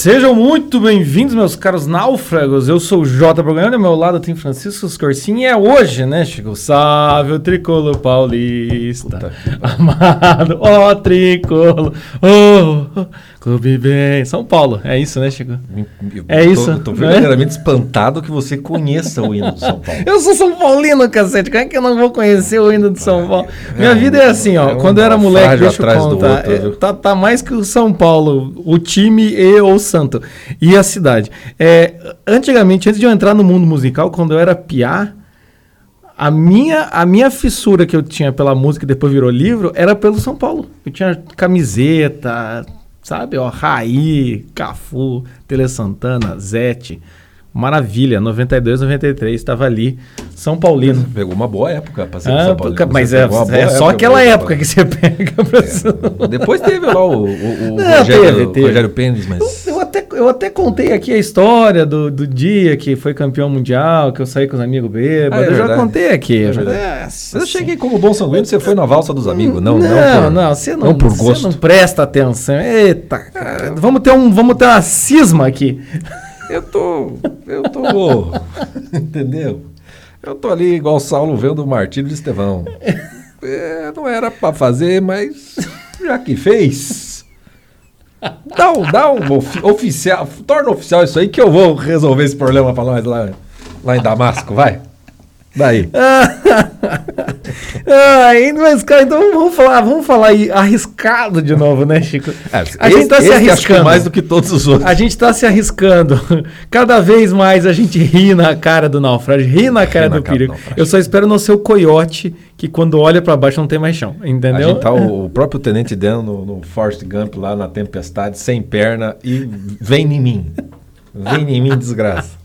Sejam muito bem-vindos, meus caros náufragos. Eu sou o Jota Programa, ao meu lado tem Francisco Scorsin e é hoje, né, Chico? Salve o tricolor paulista. Amado, ó tricolor, oh, clube bem. São Paulo, é isso, né, Chico? É Eu isso. Tô, tô né? verdadeiramente espantado que você conheça o hino do São Paulo. Eu sou São Paulino, cacete. Como é que eu não vou conhecer o hino de São Paulo? Minha é vida um- é assim, ó. é quando eu era moleque, deixa eu do contar. outro, é, tá, tá mais que o São Paulo, o time e o santo. E a cidade. É, antigamente, antes de eu entrar no mundo musical, quando eu era piá, a minha, a minha fissura que eu tinha pela música e depois virou livro era pelo São Paulo. Eu tinha camiseta, sabe? Ó, Raí, Cafu, Tele Santana, Zete. Maravilha, 92, 93, estava ali, São Paulino. Pegou uma boa época pra ser Ah, São Você mas é, é só aquela pra- época que você pega pra É, Depois teve lá o, o, o Não, Rogério, teve, teve. Rogério Pênis, mas... Eu até, eu até contei aqui a história do, do dia que foi campeão mundial, que eu saí com os amigos bêbados. Ah, é eu já verdade. contei aqui. É já- Mas eu cheguei como bom sanguíneo, você foi na valsa dos amigos, não? não, por- não, você não, não por você gosto. não presta atenção. Eita. Vamos ter, um, vamos ter uma cisma aqui. Eu tô. Eu tô. entendeu? Eu tô ali igual Saulo vendo o martírio de Estevão. É, não era pra fazer, mas já que fez. Dá um, dá um ofi- oficial. Torna oficial isso aí que eu vou resolver esse problema pra nós lá, lá em Damasco, vai. Daí. Ai, mas, cara, então vamos falar, vamos falar aí arriscado de novo, né, Chico? a gente tá se esse arriscando. mais do que todos os outros. A gente tá se arriscando. Cada vez mais a gente ri na cara do naufrágio, ri na cara na do cara perigo. Eu só espero não ser o coiote que quando olha pra baixo não tem mais chão, A entendeu? gente tá o, o próprio Tenente Dan no, no Forrest Gump lá na tempestade, sem perna, e vem em mim. Vem em mim, desgraça.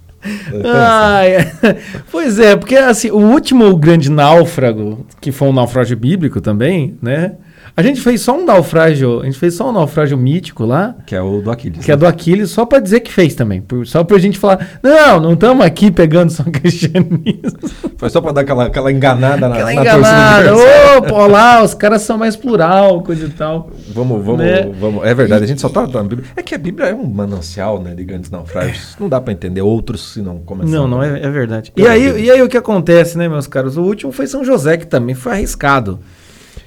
Ai, pois é, porque assim, o último grande náufrago, que foi um naufrágio bíblico também, né? A gente fez só um naufrágio, a gente fez só um naufrágio mítico lá, Que é o do Aquiles. que é do Aquiles, só pra dizer que fez também, por- só pra gente falar, não, não estamos aqui pegando só cristianismo. Foi só pra dar aquela, aquela enganada na, Aquela na enganada, torcida pô, lá, os caras são mais plural, coisa e tal. Vamos, vamos, Né? vamos. É verdade, a gente só tá na Bíblia. É que a Bíblia é um manancial, né, de grandes naufrágios. Não dá pra entender outros se não começar. Não, não, é, é verdade. E aí, e aí o que acontece, né, meus caros? O último foi São José, que também foi arriscado,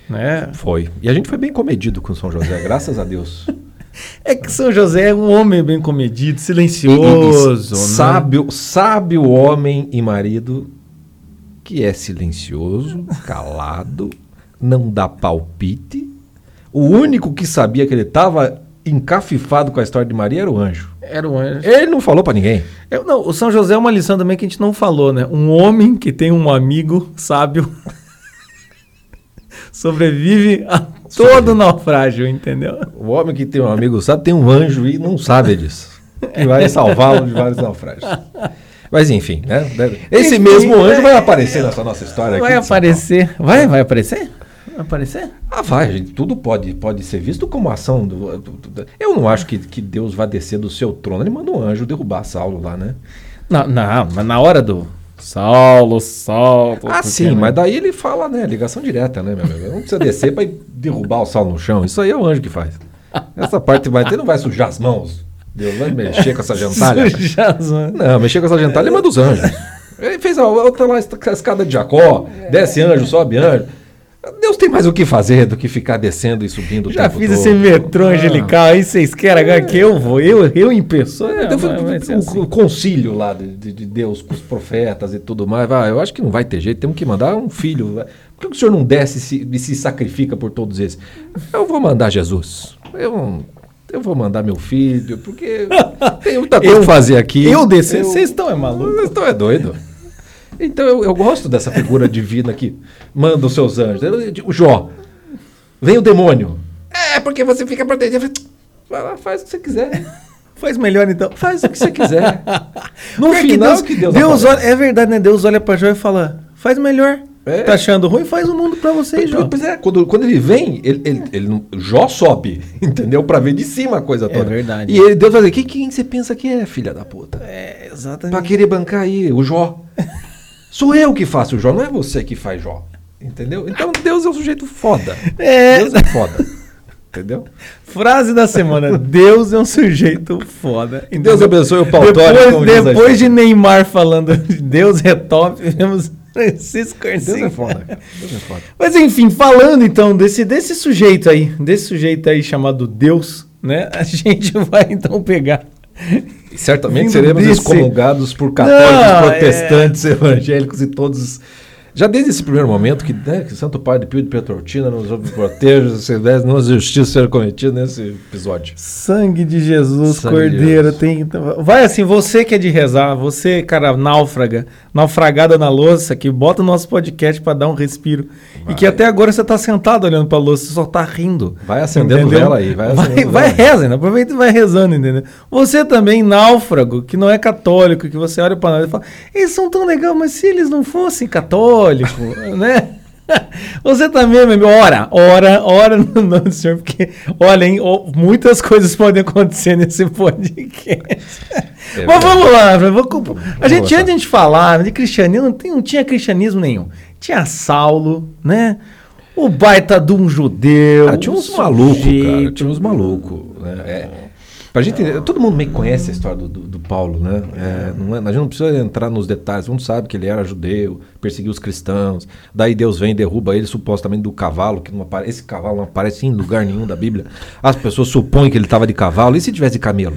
né? Foi. E a gente foi bem comedido com São José, graças a Deus. É que São José é um homem bem comedido, E- e- silencioso, né? sábio, sábio homem e marido que é silencioso, calado, não dá palpite. O único que sabia que ele estava encafifado com a história de Maria era o anjo. Era um anjo. Ele não falou pra ninguém. Eu- não, o São José é uma lição também que a gente não falou, né? Um homem que tem um amigo sábio sobrevive a todo naufrágio, entendeu? O homem que tem um amigo sabe tem um anjo e não sabe disso. E vai salvá-lo de vários naufrágios. Mas enfim, né? Esse Enfim, mesmo anjo é- vai aparecer nessa nossa história aqui. Vai São aparecer. Vai, vai aparecer? Vai aparecer? Ah, vai, gente. Tudo pode, pode ser visto como ação do, do- do- Eu não acho que, que Deus vai descer do seu trono. Ele manda um anjo derrubar Saulo lá, né? Não, não, mas na hora do Saulo, Saulo. Ah, sim, mas daí ele fala, né? Ligação direta, né, meu amigo? Não precisa descer pra derrubar o Saulo no chão. Isso aí é o anjo que faz. Essa parte vai ter, não vai sujar as mãos. Deus vai mexer com essa gentalha. Suja as mãos. Não, mexer com essa gentalha ele manda os anjos. Ele fez a outra lá, a escada de Jacó, desce anjo, sobe anjo. Deus tem mais o que fazer do que ficar descendo e subindo o Já fiz todo. esse metrô Ah. angelical aí, vocês querem agora que eu vou? Eu, eu em pessoa? É, Não, foi ser um assim. concílio lá de, de- de Deus com os profetas e tudo mais. Vai, eu acho que não vai ter jeito, temos que mandar um filho. Por que o senhor não desce e se, e se sacrifica por todos esses? Eu vou mandar Jesus. Eu, eu vou mandar meu filho, porque tem muita coisa Eu- fazer aqui. Eu descer? Vocês estão é maluco? Vocês estão é doido. Então eu, eu gosto dessa figura divina que manda os seus anjos. Eu- O Jó, vem o demônio. É, porque você fica protegido. Vai lá, faz o que você quiser. Faz melhor então. Faz o que você quiser. No Porque final, Deus, que Deus, Deus olha, é verdade, né? Deus olha pra Jó e fala: faz melhor. É. Tá achando ruim? Faz o mundo pra você, Jó. Pois é, quando, quando ele vem, ele, ele, ele Jó sobe, entendeu? Pra ver de cima a coisa toda. verdade. E ele, Deus vai dizer, quem, quem você pensa que é, filha da puta? É, Pra exatamente. querer bancar aí, o Jó. Sou eu que faço o Jó, não é você que faz Jó. Entendeu? Então Deus é um sujeito foda. É. Deus é foda. Entendeu? Frase da semana: Deus é um sujeito foda. Que Deus abençoe o Paulo Depois, depois de Neymar falando Deus é top, vemos Francisco Deus é foda. Deus é foda. Mas enfim, falando então desse, desse sujeito aí, desse sujeito aí chamado Deus, né? A gente vai então pegar. Certamente Vindo seremos desse- excomungados por católicos, Não, é. protestantes, evangélicos e todos. Já desde esse primeiro momento, que, né, que Santo Padre Pio de Petroltina nos proteja, não justiça ser cometida nesse episódio. Sangue de Jesus, Sangue de Cordeiro, Jesus. tem. Vai assim, você que é de rezar, você, cara, náufraga, naufragada na louça, que bota o nosso podcast pra dar um respiro. E que Vai. até agora você tá sentado olhando pra louça, você só tá rindo. Vai acendendo Entendeu? vela aí, vai Vai, acendendo vai vela. reza, né? aproveita e vai rezando, entendeu? Você também, náufrago, que não é católico, que você olha pra nós e fala, eles são tão legais, mas se eles não fossem católicos, né? Você também, meu amigo, ora, ora, ora no nome do Senhor, porque, olha, hein, muitas coisas podem acontecer nesse podcast. É Mas vamos lá, vamos, vamos- a gente, antes de a gente falar de cristianismo, não, tem- não tinha cristianismo nenhum. Tinha Saulo, né? O baita de um judeu. Cara, tinha uns um malucos, cara. Tinha uns malucos. Né? É. Pra gente, todo mundo meio que conhece a história do, do- do Paulo, né? É, não é- a gente não precisa entrar nos detalhes. Todo mundo sabe que ele era judeu, perseguiu os cristãos. Daí Deus vem e derruba ele supostamente do cavalo, que não apare... esse cavalo não aparece em lugar nenhum da Bíblia. As pessoas supõem que ele estava de cavalo. E se tivesse de camelo?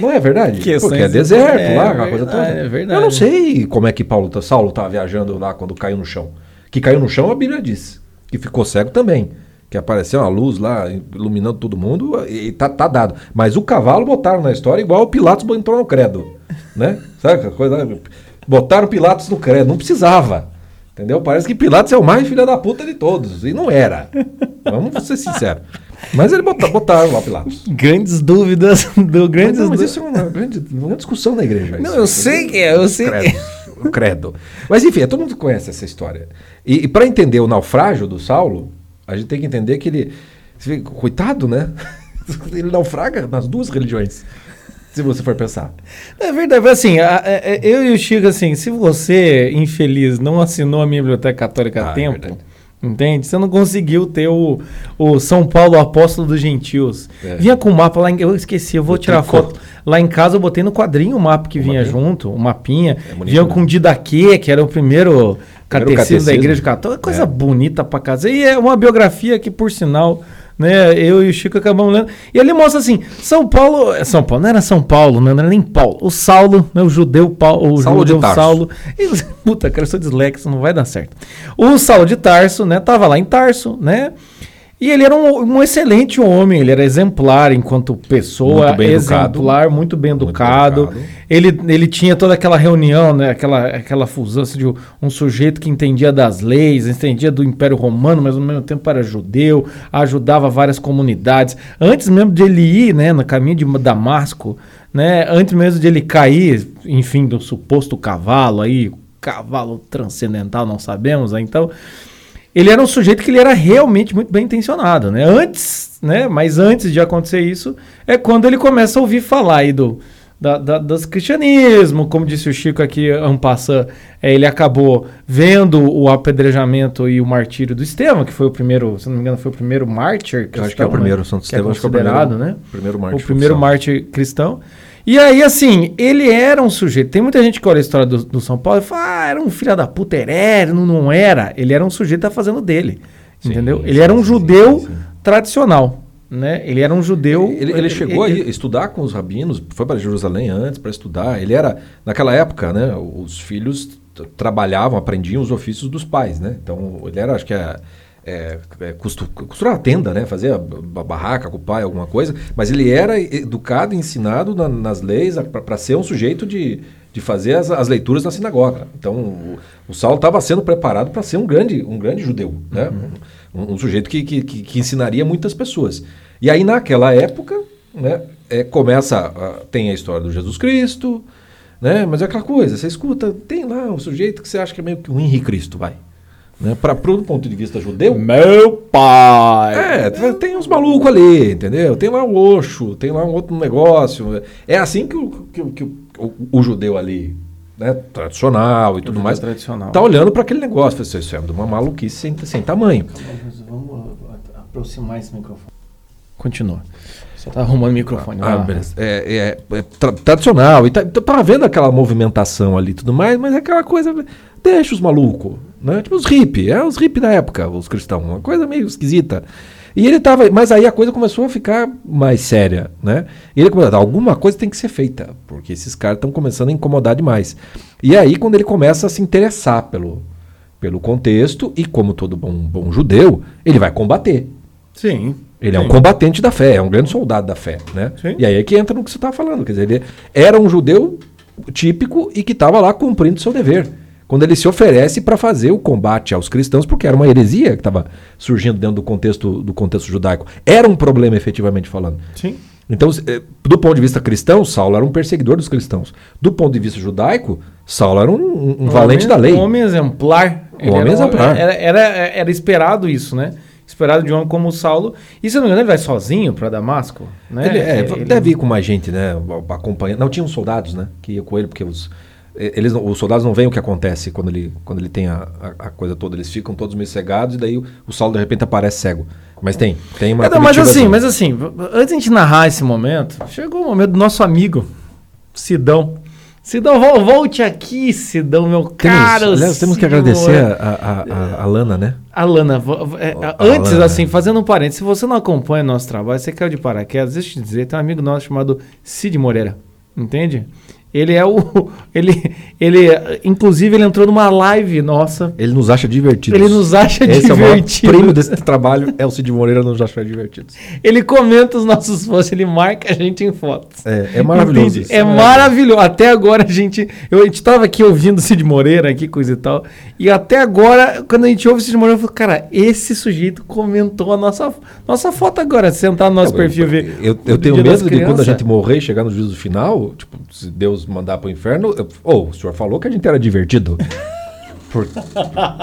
Não é verdade? Questões Porque é de- deserto é lá, aquela coisa toda. é verdade. Eu não sei como é que Paulo, tá- Saulo estava viajando lá quando caiu no chão. Que caiu no chão, a Bíblia diz. Que ficou cego também. Que apareceu uma luz lá, iluminando todo mundo, e tá, tá dado. Mas o cavalo botaram na história igual o Pilatos entrou no credo. Né? Sabe aquela coisa? Botaram Pilatos no credo. Não precisava. Entendeu? Parece que Pilatos é o mais filho da puta de todos. E não era. Vamos ser sinceros. Mas ele bota- botaram lá o Pilatos. Grandes dúvidas do Mas, grandes não, mas isso é uma grande uma discussão na igreja. Não, isso, eu sei que é, eu sei que é. credo, o credo. Mas enfim, todo mundo conhece essa história. E, e para entender o naufrágio do Saulo, a gente tem que entender que ele. Coitado, né? Ele naufraga nas duas religiões. Se você for pensar. É verdade, assim, a- a- a- eu e o Chico, assim, se você, infeliz, não assinou a minha biblioteca católica Ah, a é tempo, verdade. Entende? Você não conseguiu ter o, o São Paulo Apóstolo dos Gentios. É. Vinha com o mapa lá, em, eu esqueci, eu vou O tirar tricô. foto. Lá em casa eu botei no quadrinho o mapa que O vinha mapinha? junto, o mapinha. É bonito, vinha né? com o Didaquê, que era o primeiro catecismo, da catecismo. Igreja Católica. Coisa É. bonita pra casa. E é uma biografia que, por sinal, né, eu e o Chico acabamos lendo. E ele mostra assim: São Paulo. é São Paulo, não era São Paulo, não era nem Paulo. O Saulo, né, o judeu Paulo, o Saulo de judeu Tarso. Saulo. E, puta, cara, eu sou dislexo, não vai dar certo. O Saulo de Tarso, né, tava lá em Tarso, né? E ele era um, um excelente homem, ele era exemplar enquanto pessoa, Muito exemplar, muito bem Muito educado. educado. Ele, ele tinha toda aquela reunião, né, aquela, aquela fusão assim, de um sujeito que entendia das leis, entendia do Império Romano, mas ao mesmo tempo era judeu, ajudava várias comunidades. Antes mesmo de ele ir né, no caminho de Damasco, né, antes mesmo de ele cair, enfim, do suposto cavalo aí, cavalo transcendental, não sabemos, né, então ele era um sujeito que ele era realmente muito bem intencionado, né? Antes, né? Mas antes de acontecer isso, é quando ele começa a ouvir falar aí do, da, da- das cristianismo, como disse o Chico aqui, Ampassan, é, ele acabou vendo o apedrejamento e o martírio do Estevão, que foi o primeiro, se não me engano, foi o primeiro mártir Eu acho que é o cristão, primeiro, né? Santo é Estevão, acho que é o primeiro- né? primeiro o mártir primeiro oficial. mártir cristão. E aí, assim, ele era um sujeito. Tem muita gente que olha a história do, do São Paulo e fala, ah, era um filho da puta herege, não, não era. Ele era um sujeito que tá fazendo dele. Sim, entendeu? sim, Ele era um sim, judeu tradicional. Né? Ele era um judeu. Ele, ele chegou a ir estudar com os rabinos, foi para Jerusalém antes para estudar. Ele era, naquela época, né, os filhos trabalhavam, aprendiam os ofícios dos pais, né? Então ele era, acho que é, é, é, costu- costurar a tenda, né? Fazia ba- barraca com o pai, alguma coisa. Mas ele era educado e ensinado na- nas leis para ser um sujeito de, de fazer as, as leituras na sinagoga. Então o, o Saulo estava sendo preparado para ser um grande, um grande judeu, né? Um, um sujeito que, que, que, ensinaria muitas pessoas. E aí naquela época, né? é, começa, a- tem a história do Jesus Cristo, né? Mas é aquela coisa, você escuta, tem lá um sujeito que você acha que é meio que um Henri Cristo, vai. Né? Para do ponto de vista judeu, Meu pai! é, tem- uns malucos ali, entendeu? Tem lá o Oxo, tem lá um outro negócio. É assim que o, que, o- que o, o- o judeu ali, né, tradicional e tudo mais, tradicional. tá olhando para aquele negócio. Fala assim, Isso é de uma maluquice sem, sem tamanho. Vamos aproximar esse microfone. Continua. Você tá arrumando o microfone. Ah. É, é- é tra- tradicional. E tá, tá- tava vendo aquela movimentação ali e tudo mais, mas é aquela coisa. Deixa os malucos. Né? Tipo os hippie. É os hippie da época, os cristãos. Uma coisa meio esquisita. E ele tava. Mas aí a coisa começou a ficar mais séria, né? E ele começou alguma coisa tem que ser feita, porque esses caras estão começando a incomodar demais. E aí, quando ele começa a se interessar pelo, pelo contexto, e como todo bom, bom judeu, ele vai combater. Sim. Ele é um Sim. combatente da fé, é um grande soldado da fé, né? Sim. E aí é que entra no que você está falando, quer dizer, ele era um judeu típico e que estava lá cumprindo seu dever. Quando ele se oferece para fazer o combate aos cristãos, porque era uma heresia que estava surgindo dentro do contexto, do contexto judaico. Era um problema, efetivamente falando. Sim. Então, eh, do ponto de vista cristão, Saulo era um perseguidor dos cristãos. Do ponto de vista judaico, Saulo era um, um- um valente homem- da lei. Um homem exemplar. Um homem era exemplar. Era, era, era esperado isso, né? Esperado de um homem como o Saulo. E se não me engano, ele vai sozinho para Damasco, né? Ele, é, Ele- deve ir com mais gente, né? Acompanhando. Não, tinham soldados, né? Que iam com ele, porque os, eles, os soldados não veem o que acontece quando ele, quando ele tem a, a, a coisa toda. Eles ficam todos meio cegados e daí o, o Saulo de repente aparece cego. Mas tem, tem uma. É, não, mas assim, mas assim, antes de a gente narrar esse momento, chegou o momento do nosso amigo, Sidão. Sidão, vol- volte aqui, Sidão, meu Temos, caro. aliás, temos que agradecer a, a, a, a Lana, né? Alana, vo- vo- é, A- antes, Alana. assim, fazendo um parênteses, se você não acompanha nosso trabalho, você caiu de paraquedas, deixa eu te dizer, tem um amigo nosso chamado Cid Moreira, entende? Ele é o. Ele, ele, inclusive, ele entrou numa live nossa. Ele nos acha divertidos. Ele nos acha Esse é o divertidos. prêmio desse trabalho, é o Cid Moreira nos achar divertidos. Ele comenta os nossos posts, ele marca a gente em fotos. É, é maravilhoso isso. É maravilhoso. Até agora a gente. Eu, a gente tava aqui ouvindo o Cid Moreira, aqui, coisa e tal. E até agora, quando a gente ouve o Cid Moreira, eu falo, cara, esse sujeito comentou a nossa, nossa foto agora. Se entrar no nosso perfil e ver. Eu, eu tenho medo de quando a gente morrer e chegar no juízo final, tipo, se Deus mandar pro inferno, eu- ô, o senhor falou que a gente era divertido. Por-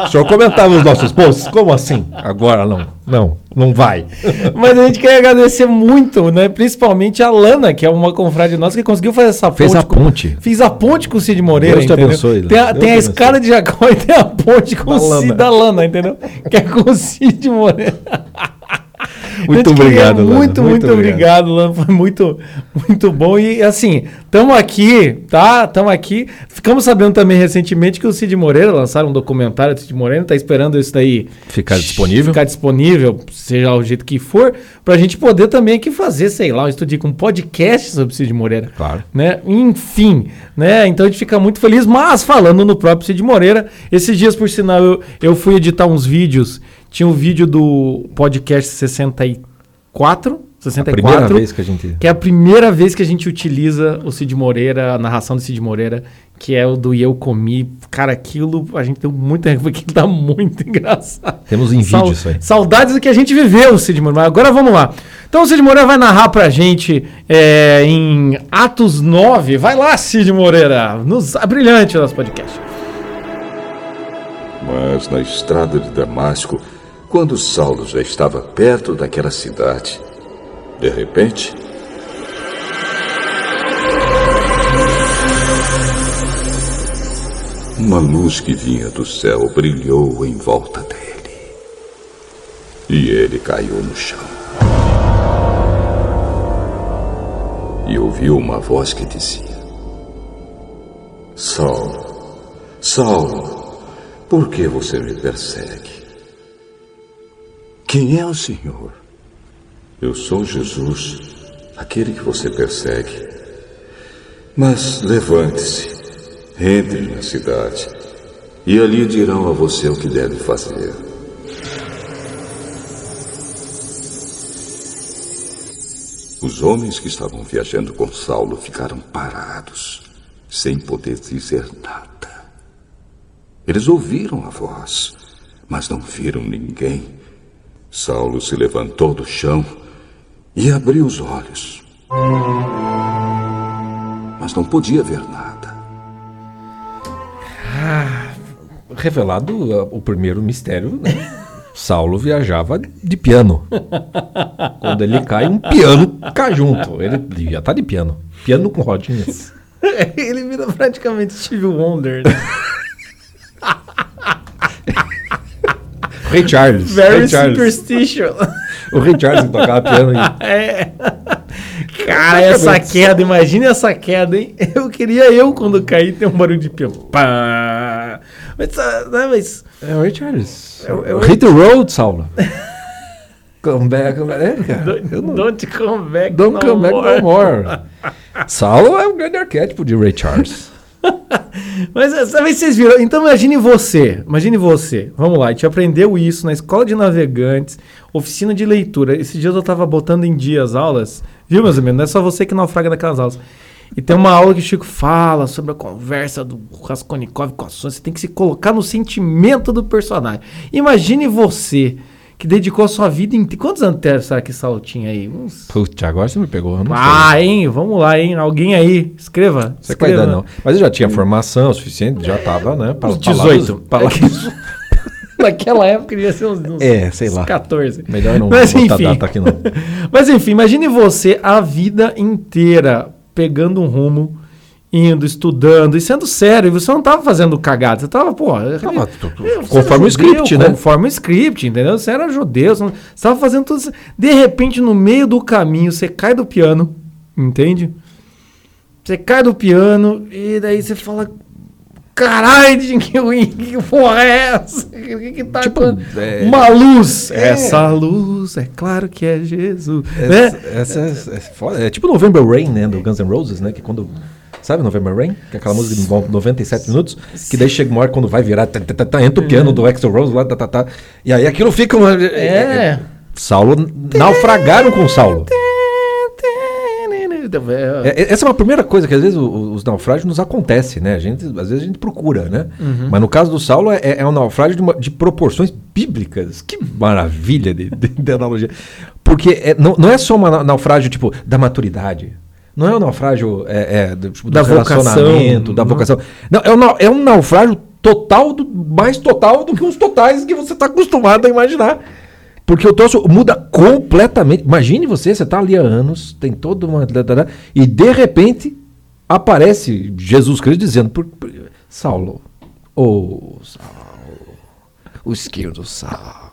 O senhor comentava os nossos posts? Como assim? Agora não. Não, não vai. Mas a gente quer agradecer muito, né? Principalmente a Lana, que é uma confrade nossa que conseguiu fazer essa Fez a com- ponte. Fiz a ponte com o Cid Moreira. Deus te entendeu? abençoe, Tem a, tem a escada de Jacó e tem a ponte com Da o Cid Lana. da Lana, entendeu? Que é com o Cid Moreira. Muito obrigado, Lana. Muito, muito, Muito obrigado, Lana. Foi muito, muito bom. E assim, estamos aqui, tá? Estamos aqui. Ficamos sabendo também recentemente que o Cid Moreira lançaram um documentário do Cid Moreira, tá esperando isso daí Ficar disponível. Ficar disponível, seja o jeito que for, pra gente poder também aqui fazer, sei lá, um estudinho com um podcast sobre o Cid Moreira Claro. né? Enfim, né? Então a gente fica muito feliz. Mas falando no próprio Cid Moreira, esses dias, por sinal, eu, eu fui editar uns vídeos. Tinha um vídeo do podcast 64, A 64, primeira vez que a gente. que é a primeira vez que a gente utiliza o Cid Moreira, a narração do Cid Moreira, que é o do E Eu Comi. Cara, aquilo a gente deu muita porque tá muito engraçado. Temos em Sau- vídeo isso aí. Saudades do que a gente viveu, Cid Moreira. Mas agora vamos lá. Então o Cid Moreira vai narrar pra gente é, em Atos 9. Vai lá, Cid Moreira. Nos, a brilhante o nosso podcast. Mas na estrada de Damasco, quando Saulo já estava perto daquela cidade, de repente. Uma luz que vinha do céu brilhou em volta dele. E ele caiu no chão. E ouviu uma voz que dizia: Saulo, Saulo, por que você me persegue? Quem é o Senhor? Eu sou Jesus, aquele que você persegue. Mas levante-se, entre na cidade, e ali dirão a você o que deve fazer. Os homens que estavam viajando com Saulo ficaram parados, sem poder dizer nada. Eles ouviram a voz, mas não viram ninguém. Saulo se levantou do chão e abriu os olhos. Mas não podia ver nada. Revelado uh, o primeiro mistério, né? Saulo viajava de piano. Quando ele cai, um piano cai junto. Ele devia estar de piano. Piano com rodinhas. Ele vira praticamente Steve Wonder. né? Ray Charles. Very Ray Charles. superstition. o Ray Charles tocava piano. E... É. Cara, essa queda, imagine essa queda, hein? Eu queria eu, quando cair, ter um barulho de piano. Pá. Mas, ah, né, mas É o Ray Charles. É é o Hit the road, Saulo. come back, come back. É, cara. don't, não- don't come back Don't no come back more. no more. Saulo é um grande arquétipo de Ray Charles. Mas essa vez vocês viram. Então imagine você. Imagine você. Vamos lá, a gente aprendeu isso na escola de navegantes, oficina de leitura. Esses dias eu tava botando em dia as aulas. Viu, meus amigos? Não é só você que naufraga naquelas aulas. E tem uma aula que o Chico fala sobre a conversa do Raskolnikov com a Sônia. Você tem que se colocar no sentimento do personagem. Imagine você que dedicou sua vida em. Quantos anos teve, será que Saulo tinha aí? Uns. Putz, agora você me pegou. Não sei. Ah, hein? Vamos lá, hein? Alguém aí, escreva. Você vai escreva. dar, não. Mas eu já tinha formação suficiente, já tava, né? Para Uns 18. Naquela época devia ser uns, uns É, sei lá. 14. Melhor não Mas enfim. data aqui, não. Mas enfim, imagine você a vida inteira pegando um rumo, indo, estudando e sendo sério. E você não tava fazendo cagada. Você tava, pô. Tu- tu- conforme o judeu, script, né? Conforme o script, entendeu? Você era judeu. Você não- você tava fazendo tudo isso. De repente, no meio do caminho, você cai do piano, entende? Você cai do piano e daí você fala. Caralho, que, que porra é essa? O que, que tá Tipo, acontecendo?" é- Uma luz. É. Essa luz, é claro que é Jesus. Essa, né? essa é, é foda. É tipo November Rain, né? Do Guns N' Roses, né? Que quando. Sabe November Rain? Que é aquela música de no- 97 minutos. Que daí chega uma hora quando vai virar. tá, tá, tá, tá, entra o piano do Axl Rose lá, tá, tá, tá. E aí aquilo fica. Uma, É. Saulo. Naufragaram com Saulo. É, é- essa é uma primeira coisa que às vezes os naufrágios nos acontece, né? A gente, às vezes a gente procura, né? Mas no caso do Saulo é, é um naufrágio de, uma- de proporções bíblicas. Que maravilha de, de- de analogia. Porque é- não, não é só um na- naufrágio tipo da maturidade. Não é um naufrágio é, é, do, tipo, do Da vocação, relacionamento, da não. vocação. Não, é um, é um naufrágio total, do, mais total do que os totais que você está acostumado a imaginar. Porque o troço muda completamente. Imagine você, você está ali há anos, tem toda uma. E de repente aparece Jesus Cristo dizendo: por, por- Saulo, ô Saulo, o esquerdo Saulo.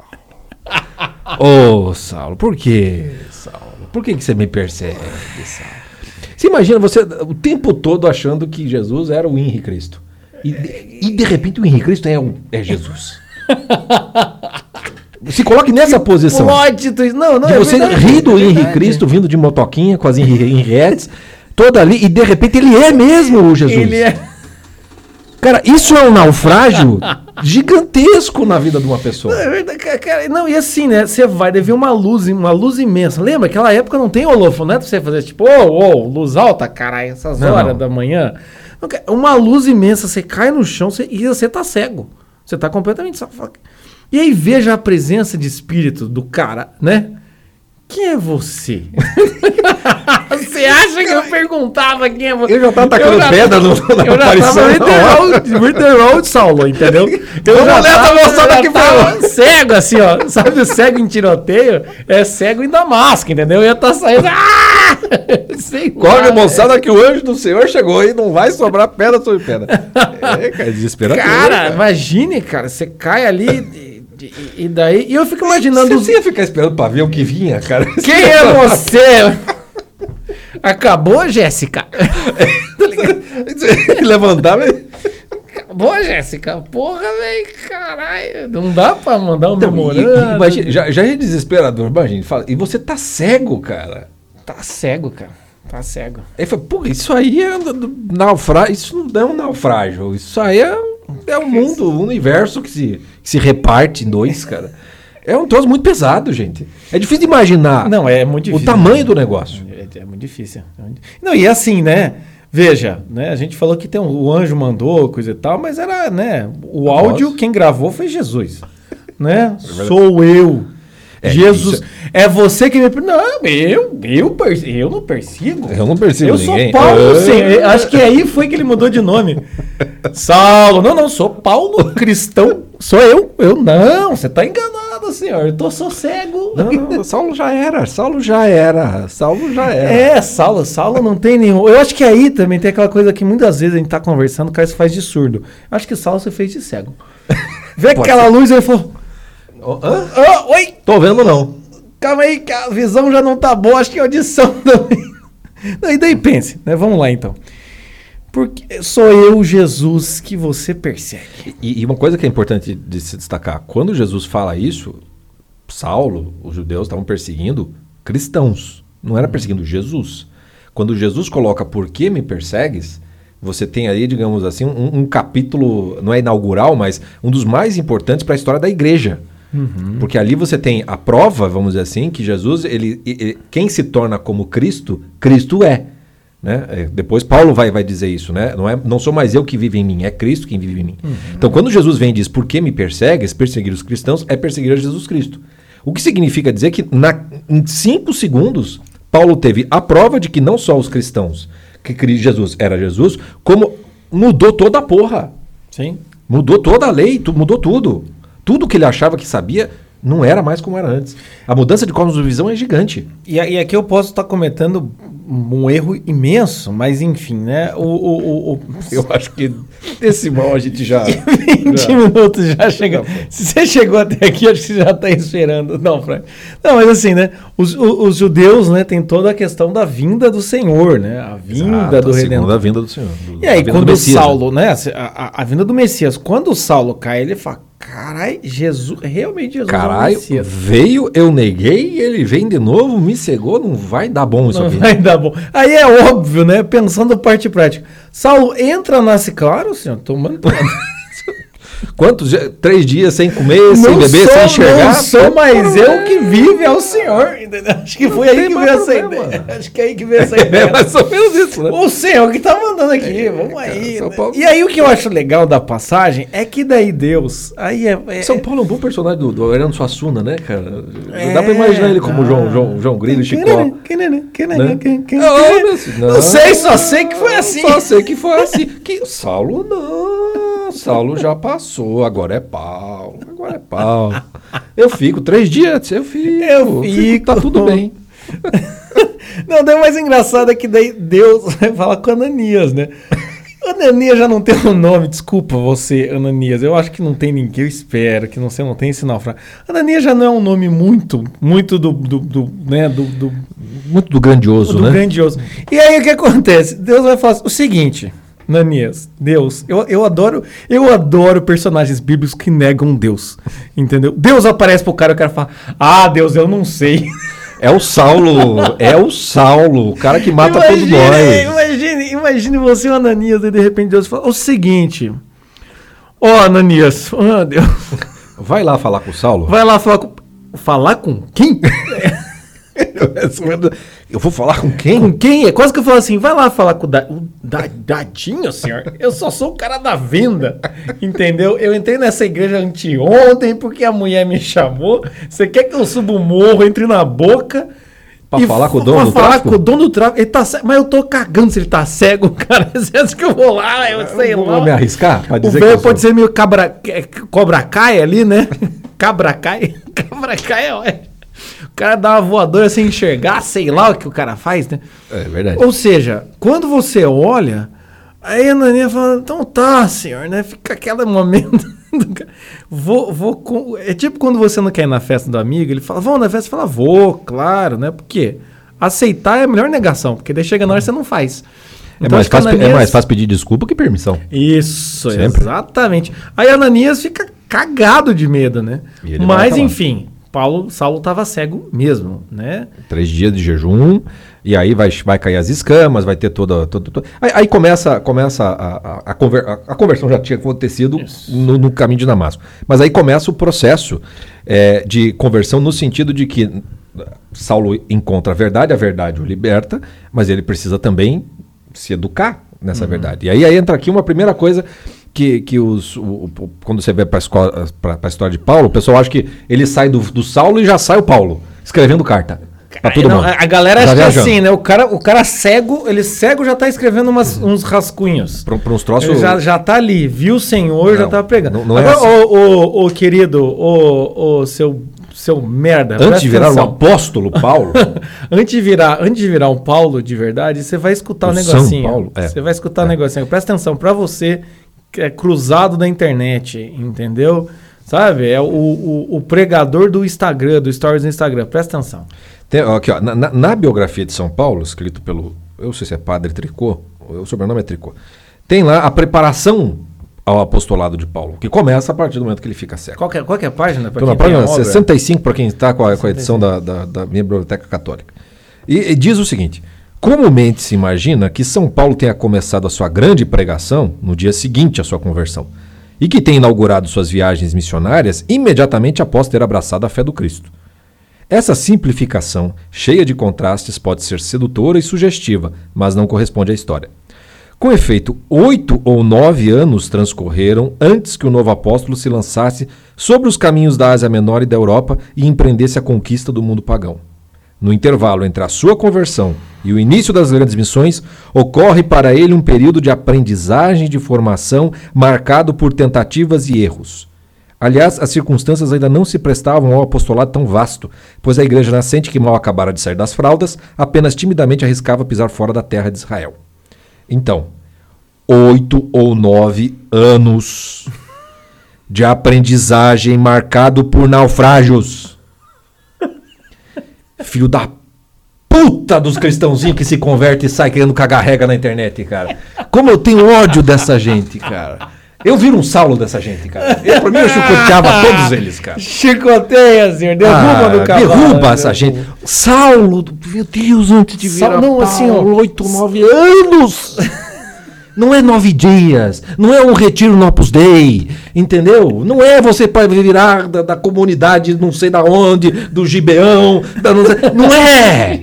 Ô Saulo, por que, Saulo? Por que, que você me persegue, Saulo? Você imagina você o tempo todo achando que Jesus era o Henri Cristo. E de, e de repente o Henri Cristo é, o, é Jesus. Se coloque nessa posição. Plot twist. Não, não, De é você verdade, rir do é Henri verdade. Cristo vindo de motoquinha com as Henri- Henriettes, toda ali, e de repente ele é mesmo o Jesus. Ele é. Cara, isso é um naufrágio gigantesco na vida de uma pessoa. Não, é cara, não, e assim, né? Você vai deve ver uma luz, uma luz imensa. Lembra? Aquela época não tem holofote, não é pra você fazer tipo, ô, ô, luz alta, caralho, essas Não, horas não. da manhã. Não, Uma luz imensa, você cai no chão você- e você tá cego. Você tá completamente E aí veja a presença de espírito do cara, né? Quem é você? você acha que eu perguntava quem é você? Eu já tava tacando Eu já- pedra no, na Eu já aparição. tava na literal, hora. literal de Saulo, entendeu? Eu Vamos já ler tava- moçada eu aqui já pra tava Cego assim, ó. Sabe o cego em tiroteio? É cego em Damasco, entendeu? Eu ia estar saindo. Ah! Sei Corre, lá. moçada, que o anjo do Senhor chegou e não vai sobrar pedra sobre pedra. É, cara, desesperador. Cara, imagine, cara, você cai ali e, e- daí. E eu fico imaginando. os- Você ia ficar esperando pra ver o que vinha, cara. Quem é você? Acabou, Jéssica? Levantava e... Acabou, Jéssica? Porra, velho, caralho. Não dá pra mandar um Então, e- memorando. e- imagina, já, já é desesperador, imagina. Fala, e você tá cego, cara. Tá cego, cara. Tá cego. Aí fala, pô, isso aí é naufrágio. Isso não é um naufrágio. Isso aí é, é um mundo, um universo que se, que se reparte em dois, cara. É um troço muito pesado, gente. É difícil de imaginar Não, é muito o difícil. tamanho do negócio. É, é muito difícil. É Não, e assim, né? Veja, né? A gente falou que tem um- o anjo mandou, coisa e tal, mas era, né? O áudio, quem gravou foi Jesus. Né? Sou eu. É, Jesus. isso- É você que me. Não, eu, eu, perse- eu não persigo. Eu não percebo Eu sou ninguém. Paulo, Ah. sim. Eu Acho que aí foi que ele mudou de nome. Saulo. Não, não, sou Paulo cristão. Sou eu. Eu não, você tá enganado, senhor. Eu tô só cego. Não, não, Saulo já era, Saulo já era, Saulo já era. É, Saulo, Saulo não tem nenhum. Eu acho que aí também tem aquela coisa que muitas vezes a gente tá conversando, o cara se faz de surdo. Eu acho que Saulo você fez de cego. Vê Pode aquela luz e ele falou: hã? "Ah, Oi, Tô vendo não. calma aí, que a visão já não tá boa, acho que a audição também. Não, e daí pense, né? Vamos lá então. Porque sou eu, Jesus, que você persegue. E, e uma coisa que é importante de se destacar: quando Jesus fala isso, Saulo, os judeus estavam perseguindo cristãos, não era perseguindo Jesus. Quando Jesus coloca por que me persegues, você tem aí, digamos assim, um, um capítulo, não é inaugural, mas um dos mais importantes para a história da igreja. Uhum. Porque ali você tem a prova, vamos dizer assim, que Jesus, ele, ele quem se torna como Cristo, Cristo é. Né? É, depois Paulo vai, vai dizer isso, né? Não, é, não sou mais eu que vivo em mim, é Cristo quem vive em mim. Uhum. Então, quando Jesus vem e diz, por que me persegues? Perseguir os cristãos é perseguir a Jesus Cristo. O que significa dizer que na, em cinco segundos, Paulo teve a prova de que não só os cristãos, que Jesus era Jesus, como mudou toda a porra. Sim. Mudou toda a lei, mudou tudo. Tudo que ele achava que sabia não era mais como era antes. A mudança de cosmovisão é gigante. E, e aqui eu posso estar cometendo um erro imenso, mas enfim, né? O, o, o, Eu acho que desse mal a gente já. 20 já. minutos já chega. Se você chegou até aqui, acho que você já está esperando. Não, Frank. Não, mas assim, né? Os, os, judeus, né, tem toda a questão da vinda do Senhor, né? A vinda Exato, do Redentor. A vinda do Senhor. Do, e aí, quando o Saulo, né? A, a, a vinda do Messias, quando o Saulo cai, ele fala: Caralho, Jesus, realmente Jesus Caralho, é veio, eu neguei, ele vem de novo, me cegou, não vai dar bom isso não aqui. vai dar bom. Aí é óbvio, né? Pensando parte prática. Saulo entra, nasce claro, senhor, tomando Quantos três dias sem comer, não sem beber, sou, sem enxergar? Não sou mais eu que vive, é o Senhor. Entendeu? Acho que foi não aí que veio essa ideia. Acho que é aí que veio essa ideia. É mais ou menos isso, né? O Senhor que tá mandando aqui, é, vamos aí. Né? Paulo... E aí o que eu acho legal da passagem é que daí Deus. Aí é, é... São Paulo é um bom personagem do, do Ariano Suassuna, né, cara? É, Dá pra imaginar ele como João, João, João Grilo e Chicó. Né? Não sei, só sei que foi assim. Só sei que foi assim. Que Saulo não. Saulo já passou, agora é Paulo. Agora é Paulo. Eu fico três dias, eu fico. Eu fico. Tá tudo bem. Não, daí o mais engraçado é que daí Deus vai falar com Ananias, né? Ananias já não tem um nome, desculpa você, Ananias. Eu acho que não tem ninguém, eu espero que não, você não tem esse naufrágio. Ananias já não é um nome muito, muito do, do, do né, do, do, muito do grandioso, do né? grandioso. E aí o que acontece? Deus vai falar o seguinte: Nanias, Deus. Eu, eu adoro, eu adoro personagens bíblicos que negam Deus. Entendeu? Deus aparece pro cara e o cara fala: "Ah, Deus, eu não sei". É o Saulo, é o Saulo, o cara que mata imagine, todos nós. Imagine, imagine você, o Ananias, e de repente Deus fala: "O seguinte, ó, oh, Ananias, oh, Deus. Vai lá falar com o Saulo. Vai lá falar com falar com quem? Eu vou falar com quem? Com quem? É quase que eu falo assim, vai lá falar com o, da, o da, Dadinho, senhor. Eu só sou o cara da venda, entendeu? Eu entrei nessa igreja anteontem porque a mulher me chamou. Você quer que eu suba o morro, entre na boca... Pra falar com o dono do falar tráfico? com o dono do tráfico. Ele tá cego, mas eu tô cagando se ele tá cego, cara. Você acha que eu vou lá? Eu sei eu lá. Vou me arriscar? Pra dizer o velho pode ser meio cabra, é, cobra cai ali, né? cabra cai. cabra cai é ótimo. O cara dá uma voadora sem enxergar, sei lá o que o cara faz, né? É verdade. Ou seja, quando você olha, aí a Naninha fala, então tá, senhor, né? Fica aquele momento. vou, vou. É tipo quando você não quer ir na festa do amigo, ele fala, vamos na festa, você fala, vou, claro, né? Por quê? Aceitar é a melhor negação, porque daí chega na hora você não faz. É, então, mais fácil, Ananias... é mais fácil pedir desculpa que permissão. Isso, Sempre. exatamente. Aí Ananias fica cagado de medo, né? Mas, enfim, Paulo, Saulo estava cego mesmo, né? Três dias de jejum, e aí vai, vai cair as escamas, vai ter toda. toda, toda... Aí, aí, começa, começa a, a, a, conver, a, conversão já tinha acontecido no, no, caminho de Damasco. Mas aí começa o processo é, de conversão no sentido de que Saulo encontra a verdade, a verdade o liberta, mas ele precisa também se educar nessa uhum. verdade. E aí, aí entra aqui uma primeira coisa que, que os, o, o, quando você vê para a história de Paulo, o pessoal acha que ele sai do, do Saulo e já sai o Paulo, escrevendo carta. Pra todo não, mundo. A galera acha que é assim, né? O cara, o cara cego, ele cego já tá escrevendo umas, uns rascunhos. Para uns troços. Ele já, já tá ali, viu o Senhor, não, já tá pregando. Não, não é Agora, é assim. o, o, o, querido, o, o seu, seu merda. Antes de virar atenção. um apóstolo Paulo. antes, de virar, antes de virar um Paulo de verdade, você vai escutar o um negocinho. São Paulo. É. Você vai escutar o é. um negocinho. Presta atenção, para você é cruzado da internet, entendeu? Sabe? É o, o, o pregador do Instagram, do Stories no Instagram. Presta atenção. Tem, aqui, ó, na, na- biografia de São Paulo, escrito pelo. Eu não sei se é Padre Tricô, o sobrenome é Tricô. Tem lá a preparação ao apostolado de Paulo, que começa a partir do momento que ele fica cego. Qual que é, qual que é a página? Então, na página obra? 65, para quem está com, a- com a edição da, da, da minha biblioteca católica. E, e diz o seguinte: comumente se imagina que São Paulo tenha começado a sua grande pregação no dia seguinte à sua conversão, e que tenha inaugurado suas viagens missionárias imediatamente após ter abraçado a fé do Cristo. Essa simplificação, cheia de contrastes, pode ser sedutora e sugestiva, mas não corresponde à história. Com efeito, oito ou nove anos transcorreram antes que o novo apóstolo se lançasse sobre os caminhos da Ásia Menor e da Europa e empreendesse a conquista do mundo pagão. No intervalo entre a sua conversão e o início das grandes missões, ocorre para ele um período de aprendizagem e de formação marcado por tentativas e erros. Aliás, as circunstâncias ainda não se prestavam ao apostolado tão vasto, pois a igreja nascente, que mal acabara de sair das fraldas, apenas timidamente arriscava pisar fora da terra de Israel. Então, oito ou nove anos de aprendizagem marcado por naufrágios. Filho da puta dos cristãozinhos que se converte e sai querendo cagar rega na internet, cara. Como eu tenho ódio dessa gente, cara. Eu viro um Saulo dessa gente, cara. Eu, pra mim, eu chicoteava todos eles, cara. Chicoteia, senhor. Derruba Ah, do cavalo. derruba né? essa gente. Saulo, meu Deus, antes de virar não, assim, ó. Paulo, oito, nove anos. Não é nove dias, não é um retiro no Opus Dei, entendeu? Não é você para virar da, da comunidade não sei da onde, do Gibeão, da não, sei- não é!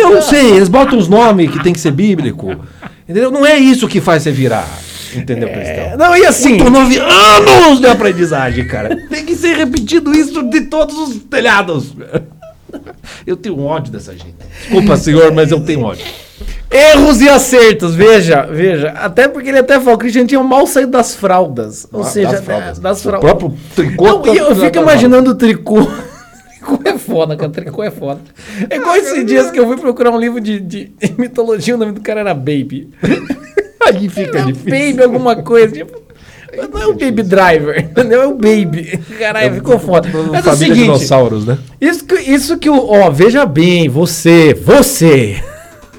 Eu não sei, eles botam os nomes que tem que ser bíblico, entendeu? Não é isso que faz você virar, entendeu, cristão? Não, e assim. Por nove anos de aprendizagem, cara. Tem que ser repetido isso de todos os telhados. Eu tenho ódio dessa gente. Desculpa, senhor, mas eu tenho ódio. Erros e acertos, veja, veja. Até porque ele até falou que a gente tinha mal saído das fraldas. Ou Ah, seja, das fraldas. é, das O fraldas. próprio tricô Não, tá- eu fico tá- imaginando o tricô. tricô é foda, cara. Tricô é foda. É igual esses dias que eu fui procurar um livro de, de mitologia, o nome do cara era Baby. Aí fica Era difícil. Baby alguma coisa. Tipo, não é o Baby Driver, entendeu? É o Baby. Caralho, ficou foda. Mas é o seguinte, dinossauros, né? isso que, isso que o. Ó, veja bem, você, você,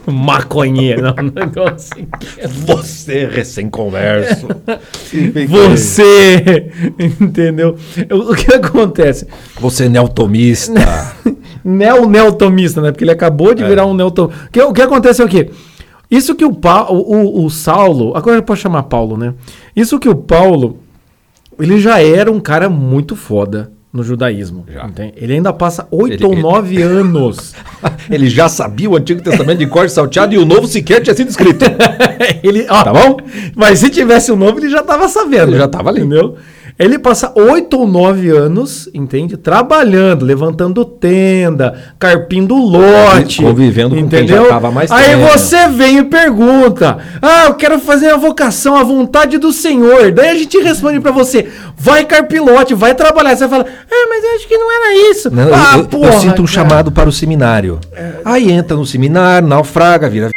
maconheiro, não, um negócio assim. Você, recém-converso. Você, entendeu? O, o que acontece? Você é neotomista. Neo-neotomista, né? Porque ele acabou de virar um neotomista. O que, o que acontece é o quê? Isso que o, Pa, o, o, o Saulo, agora eu posso chamar Paulo, né? Isso que o Paulo, ele já era um cara muito foda no judaísmo. Ele ainda passa oito ou nove anos. Ele já sabia o Antigo Testamento de corte salteado e o Novo sequer tinha sido escrito. ele, ó, Tá bom? Mas se tivesse o novo, ele já tava sabendo. Ele já tava ali. Entendeu? Ele passa oito ou nove anos, entende? Trabalhando, levantando tenda, carpindo lote. Convivendo com quem entendeu? já tava mais Aí tempo. você vem e pergunta: Ah, eu quero fazer a vocação, a vontade do Senhor. Daí a gente responde pra você: vai carpilote, vai trabalhar. Você fala: Ah, mas eu acho que não era isso. Não, eu- ah, eu, eu porra, sinto um cara. chamado para o seminário. Aí entra no seminário, naufraga, vira.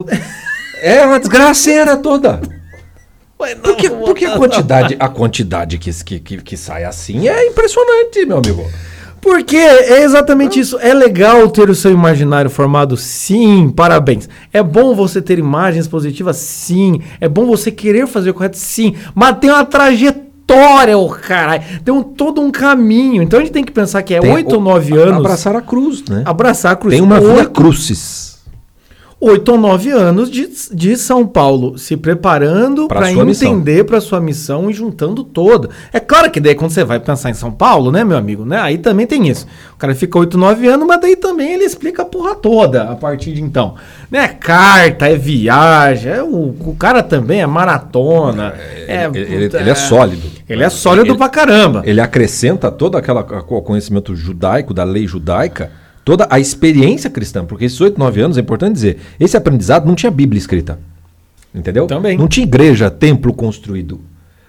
É uma desgraceira toda. Porque, porque a quantidade, a quantidade que, que, que, que sai assim é impressionante, meu amigo. Porque é exatamente isso. É legal ter o seu imaginário formado, sim, parabéns. É bom você ter imagens positivas, sim. É bom você querer fazer o correto, sim. Mas tem uma trajetória, ô caralho. Tem um, todo um caminho. Então a gente tem que pensar que é Tem oito ou o- nove anos. Abraçar a cruz, né? abraçar a cruz. Tem uma via Oito- crucis. Oito ou nove anos de, de São Paulo se preparando para entender para sua missão e juntando todo. É claro que daí quando você vai pensar em São Paulo, né, meu amigo, né? Aí também tem isso. O cara fica oito, nove anos, mas daí também ele explica a porra toda a partir de então. Né? Carta, é viagem, é o, o cara também é maratona. É, ele, ele- puta, ele é sólido. Ele é sólido Ele- pra caramba. Ele acrescenta todo aquela, o conhecimento judaico, da lei judaica, toda a experiência cristã. Porque esses 8, 9 anos, é importante dizer, esse aprendizado não tinha Bíblia escrita. Entendeu? Também. Não tinha igreja, templo construído.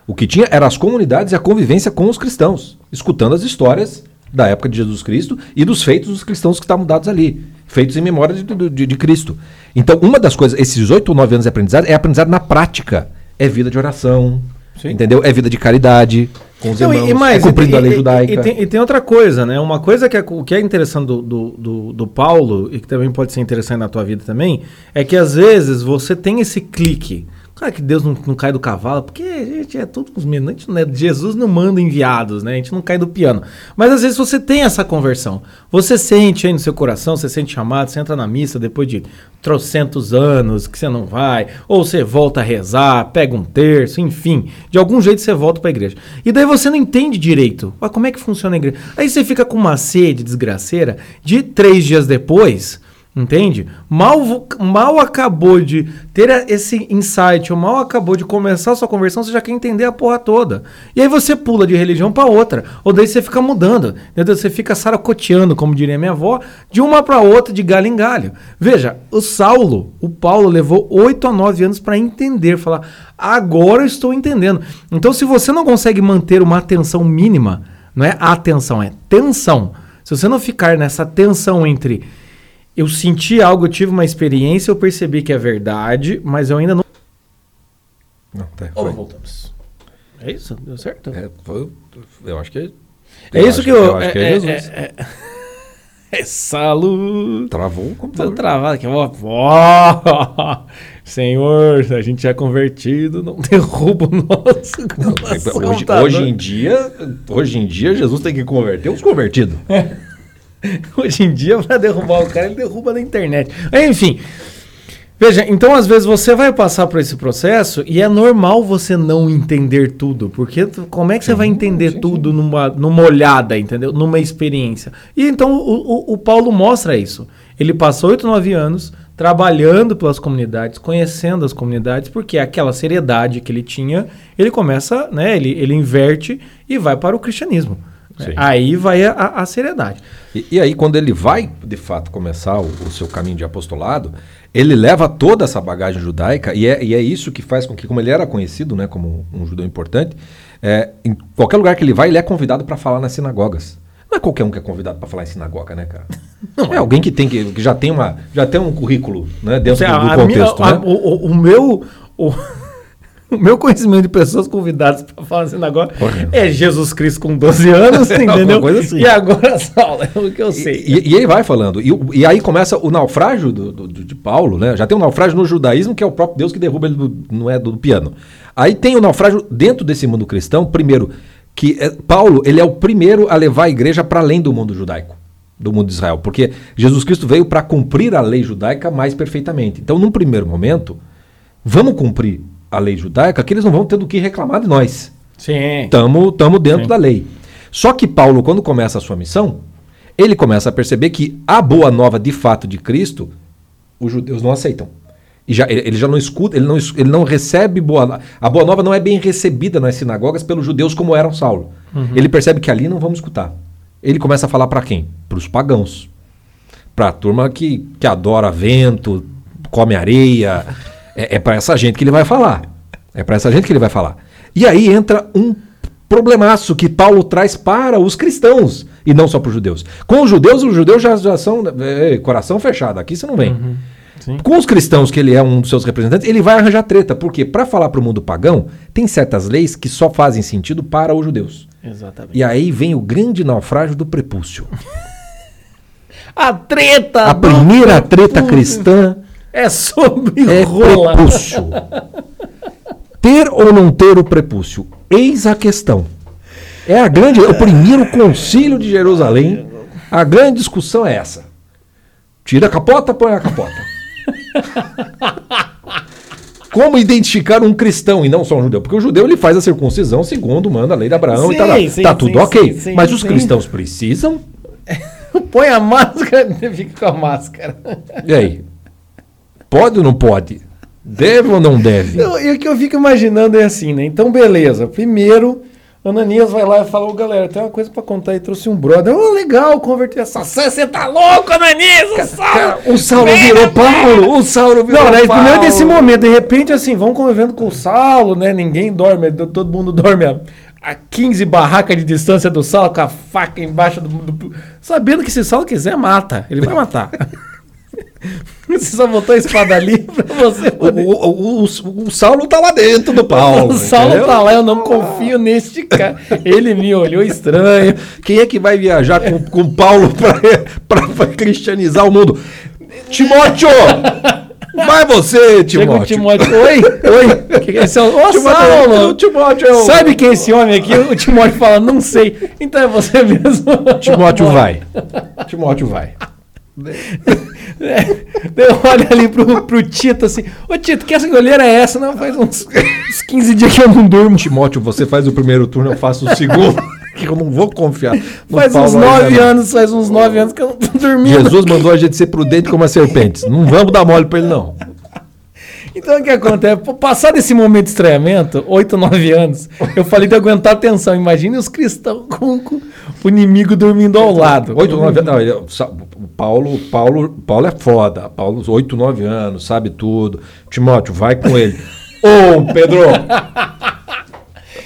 O que tinha eram as comunidades e a convivência com os cristãos, escutando as histórias da época de Jesus Cristo e dos feitos dos cristãos que estavam dados ali, feitos em memória de, de- de Cristo. Então, uma das coisas, esses oito ou nove anos de aprendizado é aprendizado na prática. É vida de oração, Sim. entendeu? É vida de caridade, com os Não, e- irmãos, e mais, é cumprindo e- a lei e- judaica. E, tem, e tem outra coisa, né? Uma coisa que é, o que é interessante do, do, do, do Paulo, e que também pode ser interessante na tua vida também, é que às vezes você tem esse clique. Claro que Deus não, não cai do cavalo, porque a gente é tudo os meninos, não é- Jesus não manda enviados, né? A gente não cai do piano. Mas às vezes você tem essa conversão. Você sente aí no seu coração, você sente chamado, você entra na missa depois de trocentos anos que você não vai, ou você volta a rezar, pega um terço, enfim, de algum jeito você volta para a igreja. E daí você não entende direito. Mas como é que funciona a igreja? Aí você fica com uma sede desgraceira de três dias depois. Entende? Mal, mal acabou de ter esse insight, ou mal acabou de começar a sua conversão, você já quer entender a porra toda. E aí você pula de religião para outra. Ou daí você fica mudando. Entendeu? Você fica saracoteando, como diria minha avó, de uma para outra, de galho em galho. Veja, o Saulo, o Paulo, levou 8 a 9 anos para entender, falar, agora eu estou entendendo. Então, se você não consegue manter uma atenção mínima, não é atenção, é tensão. Se você não ficar nessa tensão entre eu senti algo, eu tive uma experiência, eu percebi que é verdade, mas eu ainda não. Não, tá, Ou voltamos. É isso? Deu certo? É, foi- eu acho que é. É isso que eu. eu acho que é Jesus. É, é, essa luz. Travou o Tô computador. travado aqui. Ó, ó, Senhor, a gente é convertido, não derruba o nosso. nosso Hoje, computador. hoje em dia, hoje em dia, Jesus tem que converter os convertidos. Hoje em dia, para derrubar o cara, ele derruba na internet. Enfim. Veja, então às vezes você vai passar por esse processo e é normal você não entender tudo, porque como é que você vai entender tudo Numa, numa olhada, entendeu? Numa experiência. E então o, o- o Paulo mostra isso. Ele passou 8, 9 anos trabalhando pelas comunidades, conhecendo as comunidades, porque aquela seriedade que ele tinha, ele começa, né? Ele, ele inverte e vai para o cristianismo. Sim. Aí vai a- a- a seriedade. E, e aí, quando ele vai, de fato, começar o, o seu caminho de apostolado, ele leva toda essa bagagem judaica, e é, e é isso que faz com que, como ele era conhecido né, como um judeu importante, é, em qualquer lugar que ele vai, ele é convidado para falar nas sinagogas. Não é qualquer um que é convidado para falar em sinagoga, né, cara? é alguém que tem que, que já tem uma, já tem um currículo, né, dentro Você, do, do a- a contexto, minha- a- né? o, o- o meu. O, o meu conhecimento de pessoas convidadas para falar assim agora Porra. é Jesus Cristo com 12 anos, entendeu? assim. E agora Saulo, é o que eu sei. E, e- e ele vai falando. E, e aí começa o naufrágio do, do- de Paulo, né? Já tem um naufrágio no judaísmo, que é o próprio Deus que derruba ele do, não é do piano. Aí tem o naufrágio dentro desse mundo cristão, primeiro, que é- Paulo ele é o primeiro a levar a igreja para além do mundo judaico, do mundo de Israel, porque Jesus Cristo veio para cumprir a lei judaica mais perfeitamente. Então, num primeiro momento, vamos cumprir a lei judaica, que eles não vão ter do que reclamar de nós. Sim. Estamos tamo dentro Sim. da lei. Só que Paulo, quando começa a sua missão, ele começa a perceber que a boa nova de fato de Cristo, os judeus não aceitam. E já, ele, ele já não escuta, ele não, ele não recebe boa A boa nova não é bem recebida nas sinagogas pelos judeus como eram Saulo. Ele percebe que ali não vamos escutar. Ele começa a falar para quem? Para os pagãos. Para a turma que, que adora vento, come areia. É, é para essa gente que ele vai falar. É para essa gente que ele vai falar. E aí entra um problemaço que Paulo traz para os cristãos e não só para os judeus. Com os judeus, os judeus já, já são é, coração fechado. Aqui você não vem. Sim. Com os cristãos, que ele é um dos seus representantes, ele vai arranjar treta. Porque para falar para o mundo pagão, tem certas leis que só fazem sentido para os judeus. Exatamente. E aí vem o grande naufrágio do prepúcio. A treta A primeira treta cristã é sobre é rola. prepúcio. Ter ou não ter o prepúcio? Eis a questão. É a grande, o primeiro concílio de Jerusalém. A grande discussão é essa. Tira a capota, põe a capota. Como identificar um cristão e não só um judeu? Porque o judeu ele faz a circuncisão segundo manda a lei de Abraão e tá. Sim, sim, tá tudo sim, ok. sim, Mas os cristãos precisam? Põe a máscara e fica com a máscara. E aí? Pode ou não pode? Deve ou não deve? E o que eu fico imaginando é assim, né? Então, beleza. Primeiro, Ananias vai lá e fala: Ô galera, tem uma coisa pra contar aí. Trouxe um brother. Ô, legal, converter essa. Você tá louco, Ananias? O Saulo! Cara, o Saulo virou! Paulo! O Saulo virou Não, né? Paulo! Primeiro desse momento, de repente, assim, vão convivendo com o Saulo, né? Ninguém dorme, todo mundo dorme a, a 15 barracas de distância do Saulo, com a faca embaixo do, do- Sabendo que se o Saulo quiser, mata. Ele vai matar. Você só botou a espada ali pra você O, poder... o, o, o- o Saulo tá lá dentro do Paulo. O Saulo entendeu? tá lá, eu não confio neste cara. Ele me olhou estranho. Quem é que vai viajar com, com Paulo pra, pra cristianizar o mundo? Timóteo! Vai você, Chega o Timóteo. Timóteo. Oi, oi. Que que é esse? Ô, Saulo! O Timóteo é o... Sabe quem é esse homem aqui? O Timóteo fala, não sei. Então é você mesmo. Timóteo vai. Timóteo vai. É, eu olho ali pro, pro Tito assim. Ô Tito, que essa goleira é essa? Não, faz uns, uns 15 dias que eu não durmo. Timóteo, você faz o primeiro turno, eu faço o segundo. que eu não vou confiar. Faz uns Paulo 9 não. anos, faz uns 9 anos que eu não tô dormindo. Jesus mandou a gente ser prudente como as serpentes. Não vamos dar mole pra ele, não. Então o que acontece? Pô, Passado esse momento de estranhamento, 8, 9 anos, eu falei de aguentar a tensão. Imagine os cristãos com, com o inimigo dormindo ao lado. Oito, nove não, ele- sa- o Paulo, Paulo, Paulo é foda. Paulo, oito, nove anos, sabe tudo. Timóteo, vai com ele. Ô, Pedro!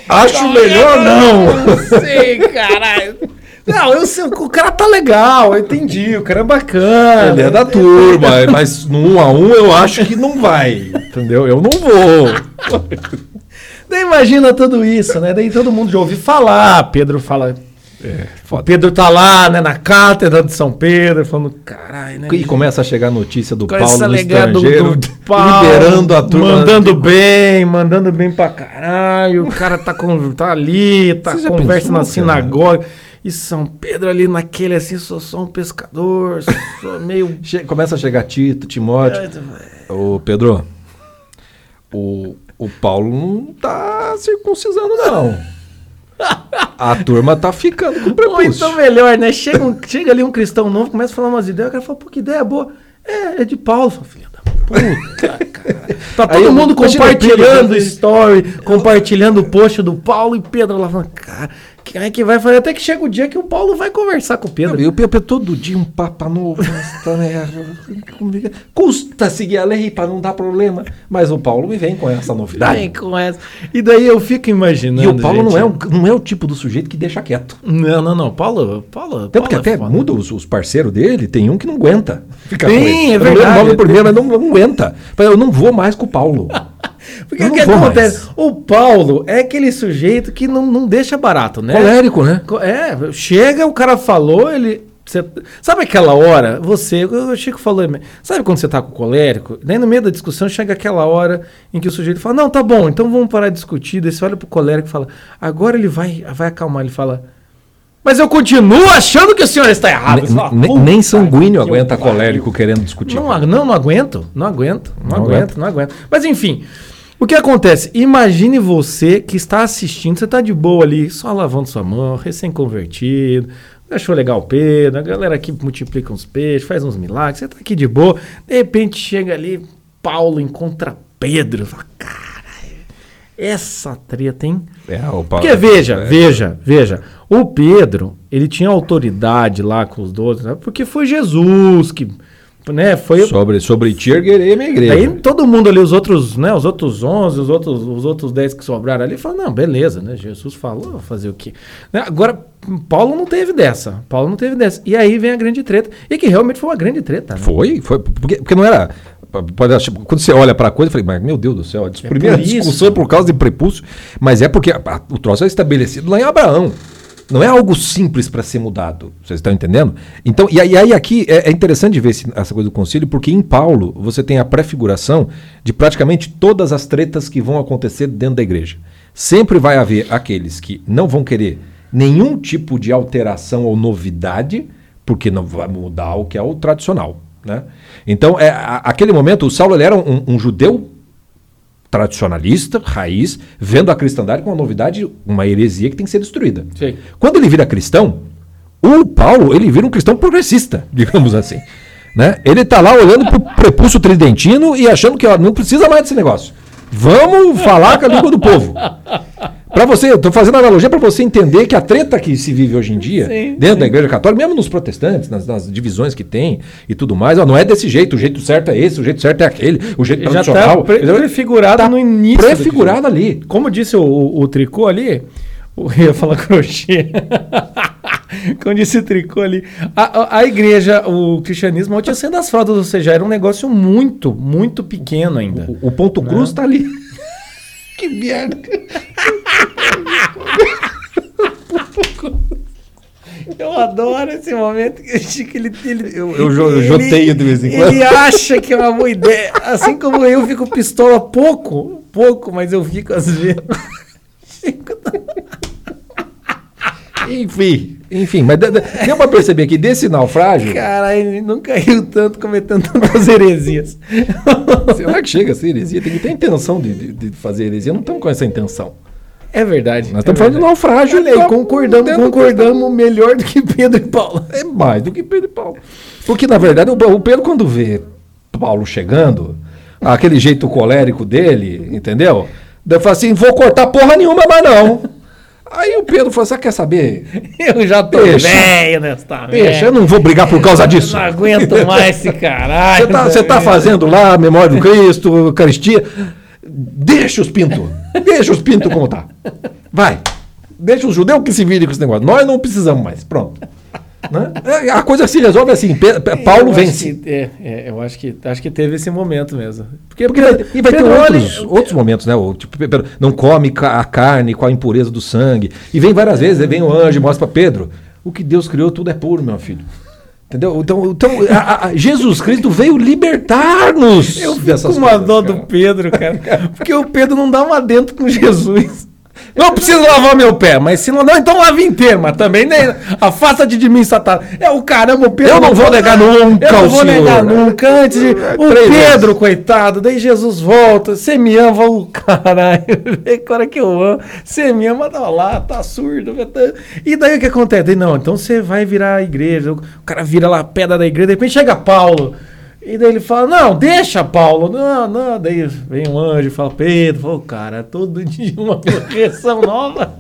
Acho melhor não! Não sei, caralho. Não, eu sei, o cara tá legal, eu entendi, o cara é bacana. Ele é da turma, mas no um a um eu acho que não vai. Entendeu? Eu não vou. Daí imagina tudo isso, né? Daí todo mundo já ouve falar, Pedro fala. É. Pedro tá lá, né, na cátedra de São Pedro, falando, caralho, né? E começa a chegar a notícia do Começa Paulo no ligar do- estrangeiro, do Paulo, liberando a turma. Mandando bem, mandando bem pra caralho. O cara tá, com, tá ali, tá conversa pensou, na cara? E São Pedro ali naquele assim, sou só um pescador, sou meio. Começa a chegar Tito, Timóteo. Ô, Pedro, o, o Paulo não tá circuncisando, não. A turma tá ficando com Ou prepúcio. então melhor, né? Chega, um- chega ali um cristão novo, começa a falar umas ideias, o cara fala, pô, que ideia boa. É, é de Paulo. Filha da puta, cara. Tá todo Aí, mundo compartilhando Pedro, story, compartilhando o post do Paulo e Pedro lá falando, cara, quem é que vai fazer? Até que chega o dia que o Paulo vai conversar com o Pedro. E o Pepe todo dia um papa novo. merda. Custa seguir a lei para não dar problema. Mas o Paulo me vem com essa novidade. Vem com essa. E daí eu fico imaginando. E o Paulo não gente, é, um, não é o tipo do sujeito que deixa quieto. Não, não, não. Paulo. Paulo Tanto que Paulo é até foda. muda os, os parceiros dele, tem um que não aguenta com ele. é Eu não lembro verdade. o nome primeiro, mas não, não aguenta. Eu não vou mais com o Paulo. Porque o que acontece? mais. O Paulo é aquele sujeito que não, não deixa barato, né? Colérico, né? É, chega, o cara falou, ele. você- sabe aquela hora? Você, o Chico falou, sabe quando você tá com colérico? Daí no meio da discussão chega aquela hora em que o sujeito fala: Não, tá bom, então vamos parar de discutir. Daí você olha pro colérico e fala: Agora ele vai, vai acalmar. Ele fala: Mas eu continuo achando que o senhor está errado. Fala, ne- "Puta nem sanguíneo que aguenta pariu." colérico querendo discutir. Não, não, não aguento, não aguento, não, Não aguento, aguenta. não aguento. Mas enfim, o que acontece? Imagine você que está assistindo, você está de boa ali, só lavando sua mão, recém-convertido, achou legal o Pedro, a galera aqui multiplica uns peixes, faz uns milagres, você está aqui de boa, de repente chega ali, Paulo encontra Pedro, fala, caralho, essa treta, hein? É, o Paulo- Porque veja, é. veja, veja. O Pedro, ele tinha autoridade lá com os doze, né? porque foi Jesus que, né, foi Sobre, sobre ti erguerei minha igreja. Aí todo mundo ali, os outros, né, os outros 11, os outros, os outros 10 que sobraram ali, falaram, não, beleza, né, Jesus falou, fazer o quê? Né, Agora, Paulo não teve dessa, Paulo não teve dessa. E aí vem a grande treta, e que realmente foi uma grande treta, né? Foi, foi. Porque, porque não era. Quando você olha para a coisa, eu falei, mas meu Deus do céu, a É primeira por isso. discussão é por causa de prepúcio, mas é porque a- a- o troço é estabelecido lá em Abraão. Não é algo simples para ser mudado. Vocês estão entendendo? Então, e aí, aqui é, é interessante ver essa coisa do concílio, porque em Paulo você tem a prefiguração de praticamente todas as tretas que vão acontecer dentro da igreja. Sempre vai haver aqueles que não vão querer nenhum tipo de alteração ou novidade, porque não vai mudar o que é o tradicional. Né? Então, é, a- aquele momento, o Saulo ele era um, um judeu tradicionalista, raiz, vendo a cristandade como uma novidade, uma heresia que tem que ser destruída. Sim. Quando ele vira cristão, o Paulo, ele vira um cristão progressista, digamos assim. Né? Ele está lá olhando para o prepúcio tridentino e achando que ó, não precisa mais desse negócio. Vamos falar com a língua do povo. Para você, eu estou fazendo analogia para você entender que a treta que se vive hoje em dia, Sim, dentro da igreja católica, mesmo nos protestantes, nas, nas divisões que tem e tudo mais, ó, não é desse jeito, o jeito certo é esse, o jeito certo é aquele, o jeito Já está tradicional. prefigurado Tá no início. do prefigurado ali. Como disse o, o, o tricô ali, o, eu ia falar crochê. Como disse Tricô ali. A, a, a igreja, o cristianismo, tinha sendo as fraldas, ou seja, era um negócio muito, muito pequeno ainda. O, o ponto cruz tá ali. Que merda. Eu adoro esse momento que que ele, ele Eu, eu, eu joteio de vez em quando. Ele acha que é uma boa ideia. Assim como eu fico pistola pouco, pouco, mas eu fico às vezes. Enfim, enfim, mas deu, pra perceber que desse naufrágio. Caralho, ele nunca riu tanto cometendo tantas heresias. Será que chega a ser heresia? Tem que ter intenção de, de- de fazer heresia. Não estamos com essa intenção. É verdade. Nós é estamos falando de naufrágio. Olha aí, então, concordamos, concordamos melhor do que Pedro e Paulo. É mais do que Pedro e Paulo. Porque, na verdade, o, o Pedro, quando vê Paulo chegando, aquele jeito colérico dele, entendeu? Daí fala assim: vou cortar porra nenhuma mais não. Aí o Pedro falou: você quer saber? Eu já tô velho nessa Deixa, eu não vou brigar por causa disso. Eu não aguento mais esse caralho. Você tá, você tá fazendo lá a memória do Cristo, Eucaristia. Deixa os pintos. Deixa os pintos como tá. Vai. Deixa os judeus que se virem com esse negócio. Nós não precisamos mais. Pronto. Né? É, A coisa se resolve assim. Paulo Eu acho vence. que- é, é, eu acho que, acho que teve esse momento mesmo. Porque, Porque vai, e vai ter Pedro, olha- outros, outros momentos, né? O, tipo, Pedro não come a carne com a impureza do sangue. E vem várias vezes, aí vem o anjo e mostra para Pedro: o que Deus criou, tudo é puro, meu filho. Entendeu? Então, então a- a- Jesus Cristo veio libertar-nos. Eu fico com uma coisas, dó cara. do Pedro, cara. Porque o Pedro não dá uma dentro com Jesus. Não precisa lavar meu pé, mas se não, não, então lava inteiro, mas também nem afasta-te de mim, Satanás. É o caramba, o Pedro. Eu não vou negar nunca Eu não vou Senhor. negar nunca. Antes de. O Três Pedro, coitado, daí Jesus volta. Você me ama, o caralho. Agora que eu amo. Você me ama, tá lá, tá surdo. tá- E daí o que acontece? Daí, não, então você vai virar a igreja. O cara vira lá a pedra da igreja, de repente chega Paulo. E daí ele fala, não, deixa Paulo. Não, não. Daí vem um anjo e fala, Pedro, fala, "Ô, cara, todo dia uma correção nova.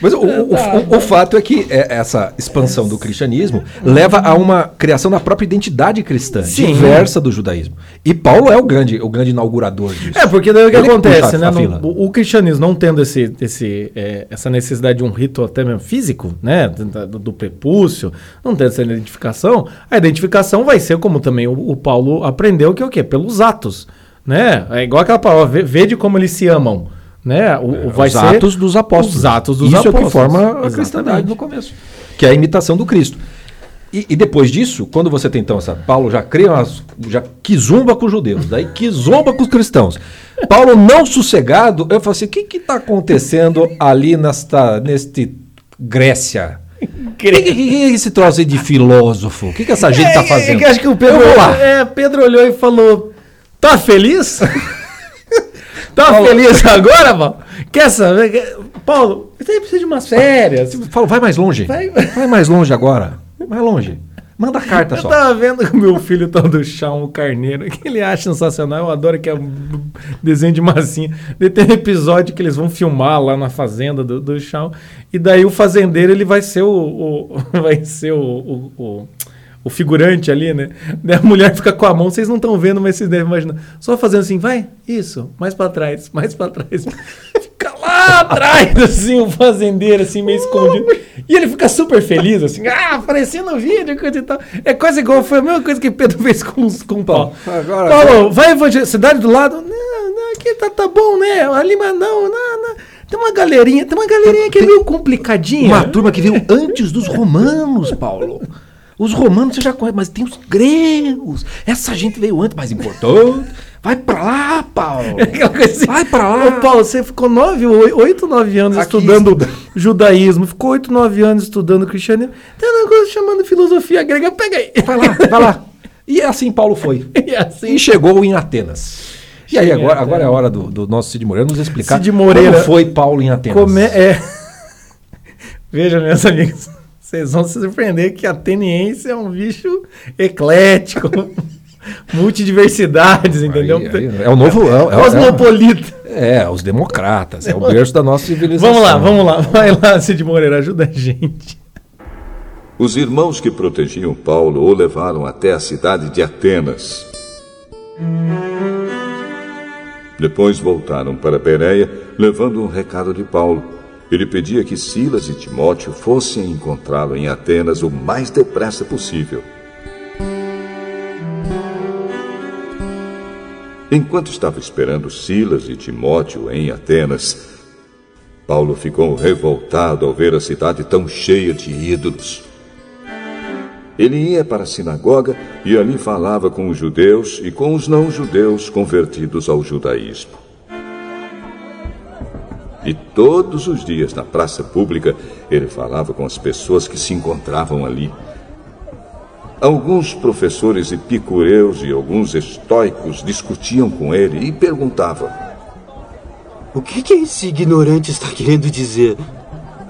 Mas o, o- o- o fato é que é, essa expansão do cristianismo leva a uma criação da própria identidade cristã, Sim. diversa do judaísmo. E Paulo é o grande, o grande inaugurador disso. É, porque daí o que Ele acontece, né? no- fila. o, cristianismo não tendo esse, esse, é, essa necessidade de um rito até mesmo físico, né? Do, do- prepúcio, não tendo essa identificação, a identificação vai ser como também o, o Paulo aprendeu, que é o quê? Pelos atos, né? É igual aquela palavra, vê, vede como eles se amam, né? O, o- vai os ser atos dos apóstolos. Os atos dos Isso é o apóstolos. que forma a cristandade no começo. Que é a imitação do Cristo. E, e depois disso, quando você tem então essa. Paulo já cria umas. já quizumba com os judeus, daí quizumba com os cristãos. Paulo não sossegado, eu falo assim: o que está acontecendo ali nesta, neste Grécia? O que, que, que é esse troço aí de filósofo? O que, que essa gente está É, é fazendo? que acho que o Pedro, Eu vou lá. É, Pedro olhou e falou: Tá feliz? Tá feliz agora, Paulo? Quer saber? Paulo, você precisa de umas férias. Fala, vai mais longe. Vai- Vai, mais longe agora. Mais longe. Manda carta Eu só. tava vendo com meu filho tal do chão, o carneiro, que ele acha sensacional. Eu adoro que é um desenho de massinha. Daí tem um episódio que eles vão filmar lá na fazenda do, do chão. E daí o fazendeiro ele vai ser o. o- vai ser o, o, o- o figurante ali, né? A mulher fica com a mão, vocês não estão vendo, mas vocês devem imaginar. Só fazendo assim, vai, isso, mais pra trás, mais pra trás. Fica lá atrás, assim, o fazendeiro, assim, meio escondido. E ele fica super feliz, assim, ah, aparecendo no vídeo, coisa e tal. É quase igual, foi a mesma coisa que Pedro fez com, com o Paulo. agora- Paulo, vai evangelizar, cidade do lado? Não, não, aqui tá, tá bom, né? Ali, mas não, não, não. Tem uma galerinha, tem uma galerinha que é meio complicadinha. Uma turma que veio antes dos romanos, Paulo. Os romanos você já conhece, mas tem os gregos. Essa gente veio antes, mais importante. Vai pra lá, Paulo. Assim. Vai pra lá. Ô, Paulo, você ficou nove, oi- oito, nove anos Aqui estudando estuda. judaísmo, ficou oito, nove anos estudando cristianismo. Tem um negócio chamando filosofia grega, pega aí. Vai lá, vai lá. E assim Paulo foi. E assim, E chegou em Atenas. E aí, agora, agora é a hora do, do nosso Cid Moreira nos explicar Cid Moreira- como foi Paulo em Atenas. come... é. Veja, meus amigos, vocês vão se surpreender que ateniense é um bicho eclético, multidiversidades, entendeu? Aí, aí, é o novo. É, é- Cosmopolita. é, é, os democratas. É o berço da nossa civilização. Vamos lá, vamos lá. Vai lá, Cid Moreira, ajuda a gente. Os irmãos que protegiam Paulo o levaram até a cidade de Atenas. Depois voltaram para Bereia, levando um recado de Paulo. Ele pedia que Silas e Timóteo fossem encontrá-lo em Atenas o mais depressa possível. Enquanto estava esperando Silas e Timóteo em Atenas, Paulo ficou revoltado ao ver a cidade tão cheia de ídolos. Ele ia para a sinagoga e ali falava com os judeus e com os não-judeus convertidos ao judaísmo. Todos os dias na praça pública ele falava com as pessoas que se encontravam ali. Alguns professores epicureus e alguns estoicos discutiam com ele e perguntavam: O que, que esse ignorante está querendo dizer?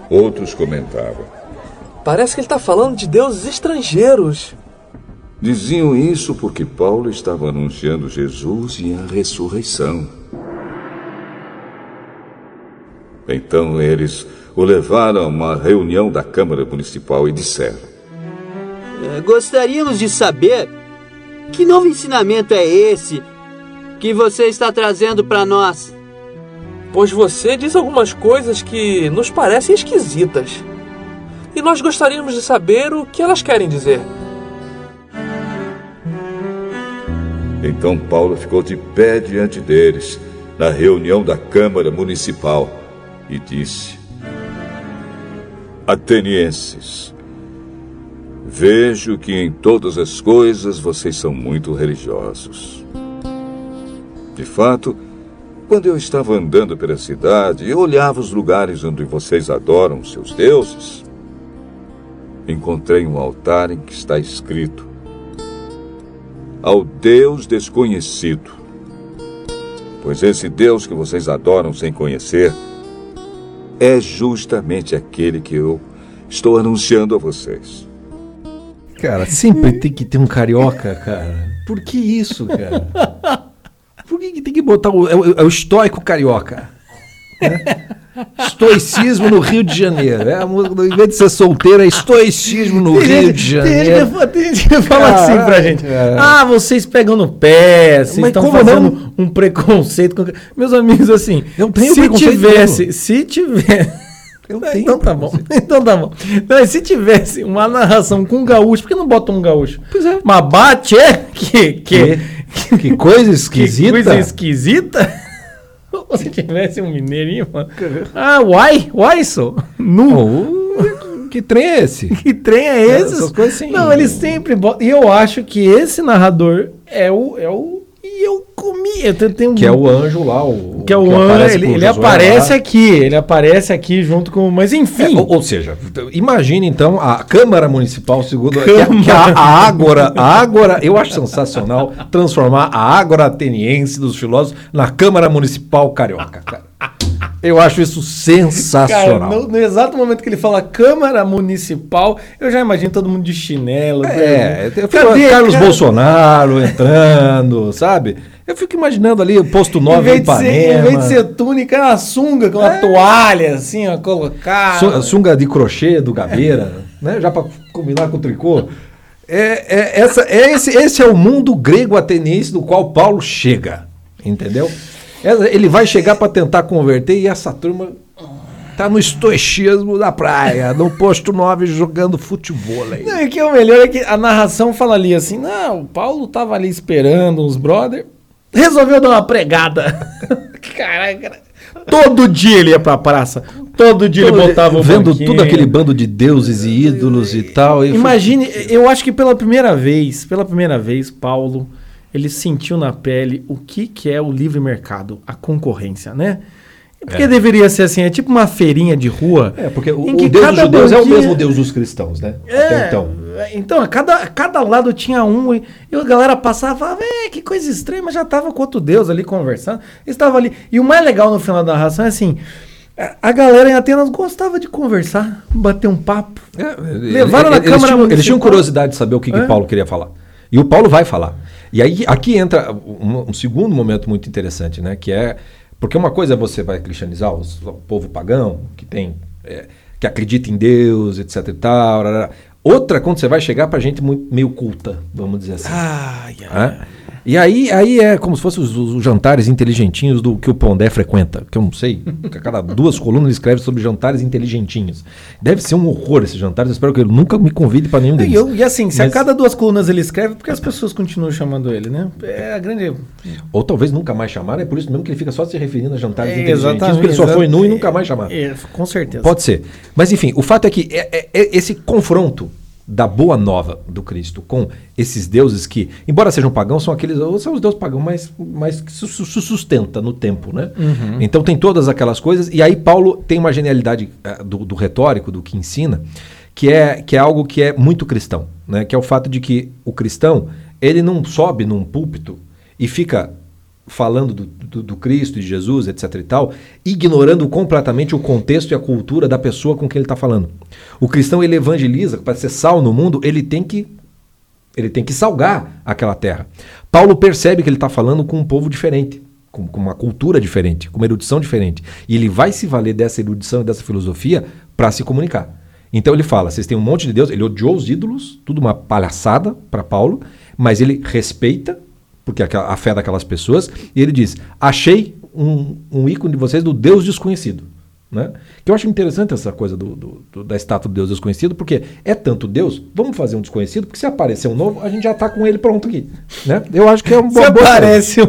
Outros comentavam: Parece que ele está falando de deuses estrangeiros. Diziam isso porque Paulo estava anunciando Jesus e a ressurreição. Então eles o levaram a uma reunião da Câmara Municipal e disseram: É, Gostaríamos de saber que novo ensinamento é esse que você está trazendo para nós. Pois você diz algumas coisas que nos parecem esquisitas. E nós gostaríamos de saber o que elas querem dizer. Então Paulo ficou de pé diante deles, na reunião da Câmara Municipal, e disse: Atenienses, vejo que em todas as coisas vocês são muito religiosos. De fato, quando eu estava andando pela cidade e olhava os lugares onde vocês adoram seus deuses, encontrei um altar em que está escrito: Ao Deus desconhecido. Pois esse Deus que vocês adoram sem conhecer é justamente aquele que eu estou anunciando a vocês. Cara, sempre tem que ter um carioca, cara. Por que isso, cara? Por que, tem que botar o. É o, é o estoico carioca? né? Estoicismo no Rio de Janeiro. É, a música, em vez de ser solteiro, é estoicismo no Tem Rio gente, de Janeiro. que, tem gente que fala assim pra gente. cara. Ah, vocês pegam no pé, vocês estão fazendo não? um preconceito. Com... Meus amigos, assim, Eu tenho se tivesse, mesmo. se tivesse. Eu É, tenho então tá bom. Então tá bom. Não, se tivesse uma narração com um gaúcho, por que não bota um gaúcho? Pois é. Mas bate é que, que, Que, que coisa que esquisita. coisa esquisita. Se tivesse um mineirinho, mano. Ah, uai, uai, só. Nu. Oh, que trem é esse? Que trem é esse? Coisas assim. Não, eles sempre botam. E eu acho que esse narrador é o. É o e eu comi. Eu tenho Que é o anjo lá, o. Que é o aparece Ele, ele aparece aqui. Ele aparece aqui junto com. Mas enfim. É, ou, ou seja, imagine então a Câmara Municipal, segundo que a- Câmara. que a, a Ágora, a Ágora, eu acho sensacional transformar a Ágora ateniense dos filósofos na Câmara Municipal carioca. cara. Eu acho isso Cara, sensacional. no, no exato momento que ele fala Câmara Municipal, eu já imagino todo mundo de chinelo. É, eu Cadê, Carlos cara? Bolsonaro entrando, sabe? Eu fico imaginando ali o posto Em 9 vez, em de ser, em Ipanema. vez de ser túnica, é uma sunga com uma toalha, assim, ó, colocar. Su- Sunga de crochê do Gabeira, né? Já para combinar com o tricô. É, é, essa, é esse, esse é o mundo grego ateniense do qual Paulo chega, entendeu? Essa- Ele vai chegar para tentar converter e essa turma tá no estoicismo da praia, no posto 9 jogando futebol aí. Não, e o que é o melhor é que a narração fala ali assim: não, o Paulo tava ali esperando uns brother, resolveu dar uma pregada. Caraca, todo dia ele ia pra praça, todo dia ele botava o vendo banquinho. tudo aquele bando de deuses e ídolos e tal. e Imagine, eu acho que pela primeira vez, pela primeira vez, Paulo, ele sentiu na pele o que, que é o livre mercado, a concorrência, né? Porque deveria ser assim, é tipo uma feirinha de rua. É, porque o, em o que Deus dos judeus é o mesmo Deus dos cristãos, né? É, Até então. então, a cada, a cada lado tinha um, e, a galera passava e falava, é, que coisa estranha, mas já tava com outro Deus ali conversando. Estava ali. E o mais legal no final da narração é assim: a, galera em Atenas gostava de conversar, bater um papo. É, Levaram na eles, Câmara tinham, eles tinham curiosidade de saber o que, que É. Paulo queria falar. E o Paulo vai falar. E aí aqui entra um, um segundo momento muito interessante, né? Que é porque uma coisa é você vai cristianizar os- o povo pagão que tem é, que acredita em Deus, etc e tal. Outra quando você vai chegar para gente meio culta, vamos dizer assim. Ai, né? E aí, aí é como se fossem os, os jantares inteligentinhos do que o Pondé frequenta. Que eu não sei. A cada duas colunas ele escreve sobre jantares inteligentinhos. Deve ser um horror esses jantares. Eu espero que ele nunca me convide para nenhum E, deles. eu- e assim, se a Mas- cada duas colunas ele escreve, por que as pessoas continuam chamando ele, né? É a grande. Ou talvez nunca mais chamaram. É por isso mesmo que ele fica só se referindo a jantares É, inteligentinhos. Porque ele só foi nu e nunca mais chamaram. É, com certeza. Pode ser. Mas enfim, o fato é que é- é- é esse confronto da boa nova do Cristo com esses deuses que, embora sejam pagãos, são aqueles são os deuses pagãos mais, mais que se su- su- sustenta no tempo, né? Então tem todas aquelas coisas e aí Paulo tem uma genialidade eh, do, do retórico, do que ensina, que é, que é algo que é muito cristão, né? Que é o fato de que o cristão ele não sobe num púlpito e fica falando do, do, do Cristo de Jesus, etc e tal, ignorando completamente o contexto e a cultura da pessoa com quem ele está falando. O cristão ele evangeliza, para ser sal no mundo, ele tem que ele tem que salgar aquela terra. Paulo percebe que ele está falando com um povo diferente, com, com uma cultura diferente, com uma erudição diferente. E ele vai se valer dessa erudição e dessa filosofia para se comunicar. Então ele fala: vocês têm um monte de Deus, ele odiou os ídolos, tudo uma palhaçada para Paulo, mas ele respeita, porque a fé daquelas pessoas, e ele diz: achei um, um ícone de vocês do Deus desconhecido. Né? Que eu acho interessante essa coisa do, do- do- da estátua do Deus desconhecido, porque é tanto Deus, vamos fazer um desconhecido, porque se aparecer um novo, a gente já está com ele pronto aqui. Né? Eu acho que é uma Se boa. coisa. aparece um.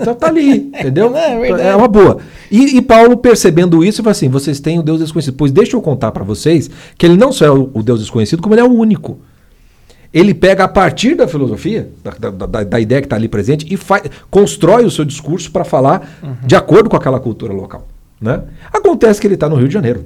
É, já tá ali, entendeu? É verdade. É uma boa. E, e Paulo, percebendo isso, fala assim: vocês têm o Deus desconhecido. Pois deixa eu contar para vocês que ele não só é o, o Deus desconhecido, como ele é o único. Ele pega a partir da filosofia, da, da- da- ideia que está ali presente, e faz, constrói o seu discurso para falar de acordo com aquela cultura local. Né? Acontece que ele está no Rio de Janeiro.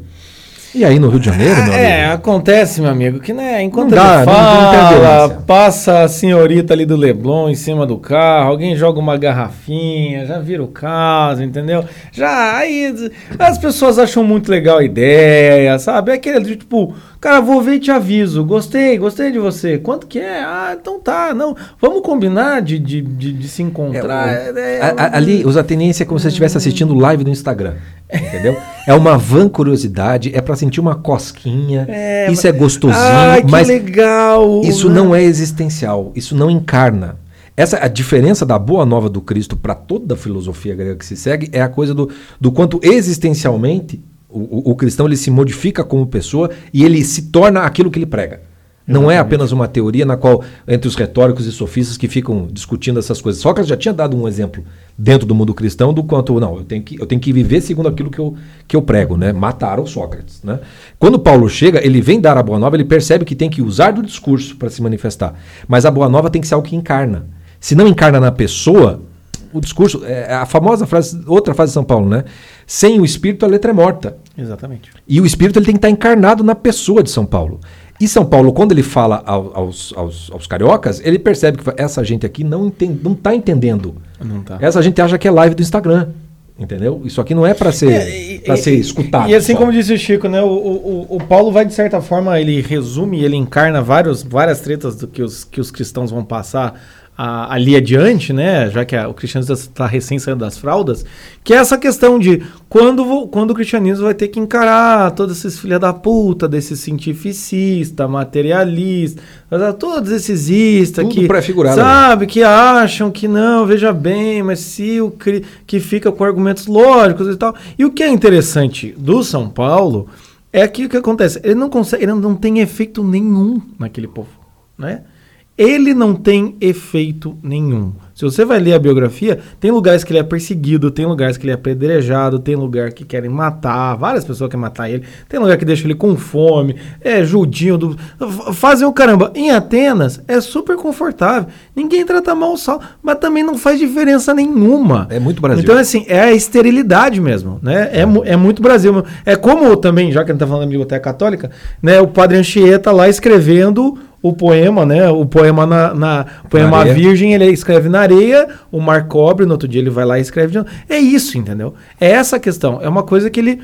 E aí no Rio de Janeiro, meu É, amigo, acontece, meu amigo, que né, enquanto Não dá, não- não fala, violência. passa a senhorita ali do Leblon em cima do carro, alguém joga uma garrafinha, já vira o caso, entendeu? Já aí as pessoas acham muito legal a ideia, sabe? É aquele tipo, cara, vou ver e te aviso, gostei, gostei de você, quanto que é? Ah, então tá, não, vamos combinar de, de, de, de se encontrar. É, o- É, a- a- ali, os atenienses é como se você estivesse assistindo live do Instagram. Entendeu? É uma van curiosidade, é para sentir uma cosquinha. isso é gostosinho, Ai, que mas legal! isso não é existencial, isso não encarna. Essa a diferença da boa nova do Cristo para toda a filosofia grega que se segue é a coisa do, do quanto existencialmente o, o- o cristão ele se modifica como pessoa e ele se torna aquilo que ele prega. Não é apenas uma teoria na qual, entre os retóricos e sofistas que ficam discutindo essas coisas. Sócrates já tinha dado um exemplo dentro do mundo cristão do quanto, não, eu tenho que, eu tenho que viver segundo aquilo que eu, que eu prego, né? Mataram Sócrates, né? Quando Paulo chega, ele vem dar a boa nova, ele percebe que tem que usar do discurso para se manifestar. Mas a boa nova tem que ser algo que encarna. Se não encarna na pessoa, o discurso, é a famosa frase, outra frase de São Paulo, né? Sem o espírito a letra é morta. Exatamente. E o espírito ele tem que estar encarnado na pessoa de São Paulo. E São Paulo, quando ele fala ao- aos, aos, aos cariocas, ele percebe que essa gente aqui não está não tá entendendo. Não tá. Essa gente acha que é live do Instagram. Entendeu? Isso aqui não é para ser, É, e- ser escutado. E assim só. como disse o Chico, né? O, o, o- o Paulo vai, de certa forma, ele resume, ele encarna vários, várias tretas do que os, que os cristãos vão passar a- ali adiante, né? Já que a- o cristianismo está recém saindo das fraldas, que é essa questão de quando, quando o cristianismo vai ter que encarar todos esses filha da puta, desses cientificista, materialista, todos esses istas que pré-figurado sabe que acham que não, veja bem, mas se o que fica com argumentos lógicos e tal. E o que é interessante do São Paulo é que o que acontece, ele não consegue, ele não tem efeito nenhum naquele povo, né? Ele não tem efeito nenhum. Se você vai ler a biografia, tem lugares que ele é perseguido, tem lugares que ele é apedrejado, tem lugar que querem matar, várias pessoas querem matar ele, tem lugar que deixa ele com fome, é judinho, do, fazem o caramba. Em Atenas é super confortável, ninguém trata mal o sal, mas também não faz diferença nenhuma. É muito Brasil. Então, assim, é a esterilidade mesmo, né? É, é muito Brasil. mesmo. É como também, já que a gente tá falando da biblioteca católica, né? O Padre Anchieta lá escrevendo o poema, né? O poema na, na o poema Na. Virgem, ele escreve na areia, o mar cobre, no outro dia ele vai lá e escreve de novo. É isso, entendeu? É essa a questão. É uma coisa que ele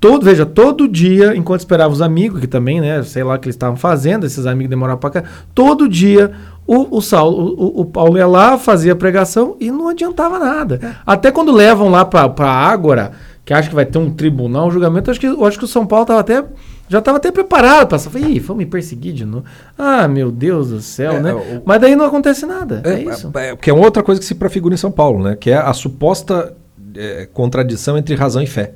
todo, veja, todo dia, enquanto esperava os amigos, que também, né, sei lá o que eles estavam fazendo, esses amigos demoraram pra cá, todo dia o, o Saulo, o, o Paulo ia lá, fazia a pregação e não adiantava nada. Até quando levam lá pra, pra Ágora, que acha que vai ter um tribunal, um julgamento, acho que, acho que o São Paulo tava até Já tava até preparado para Falei, Ih, vão me perseguir de novo. Ah, meu Deus do céu, É, né? o- Mas daí não acontece nada. É, isso. É, que é outra coisa que se prefigura em São Paulo, né? Que é a suposta é, contradição entre razão e fé.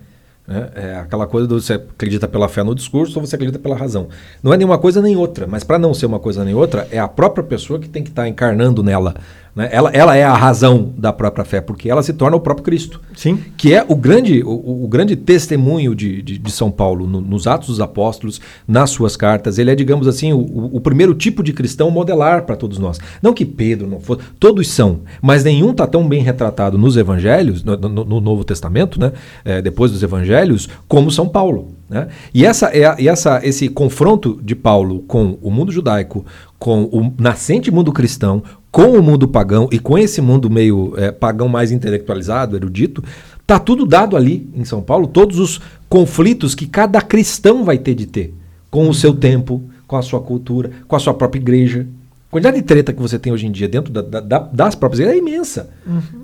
né? É aquela coisa do você acredita pela fé no discurso ou você acredita pela razão. Não é nenhuma coisa nem outra, mas para não ser uma coisa nem outra, é a própria pessoa que tem que estar encarnando nela. Né? Ela, ela é a razão da própria fé, porque ela se torna o próprio Cristo. Sim. Que é o grande, o, o- grande testemunho de, de, de São Paulo no- nos Atos dos Apóstolos, nas suas cartas. Ele é, digamos assim, o, o- o primeiro tipo de cristão modelar para todos nós. Não que Pedro não fosse, todos são, mas nenhum está tão bem retratado nos Evangelhos, no, no- no Novo Testamento, né? É, depois dos Evangelhos, como São Paulo. Né? E, essa, é e essa, esse confronto de Paulo com o mundo judaico, com o nascente mundo cristão, com o mundo pagão e com esse mundo meio é, pagão mais intelectualizado, erudito, tá tudo dado ali em São Paulo, todos os conflitos que cada cristão vai ter de ter com o seu tempo, com a sua cultura, com a sua própria igreja. A quantidade de treta que você tem hoje em dia dentro da- da- da- das próprias igrejas é imensa.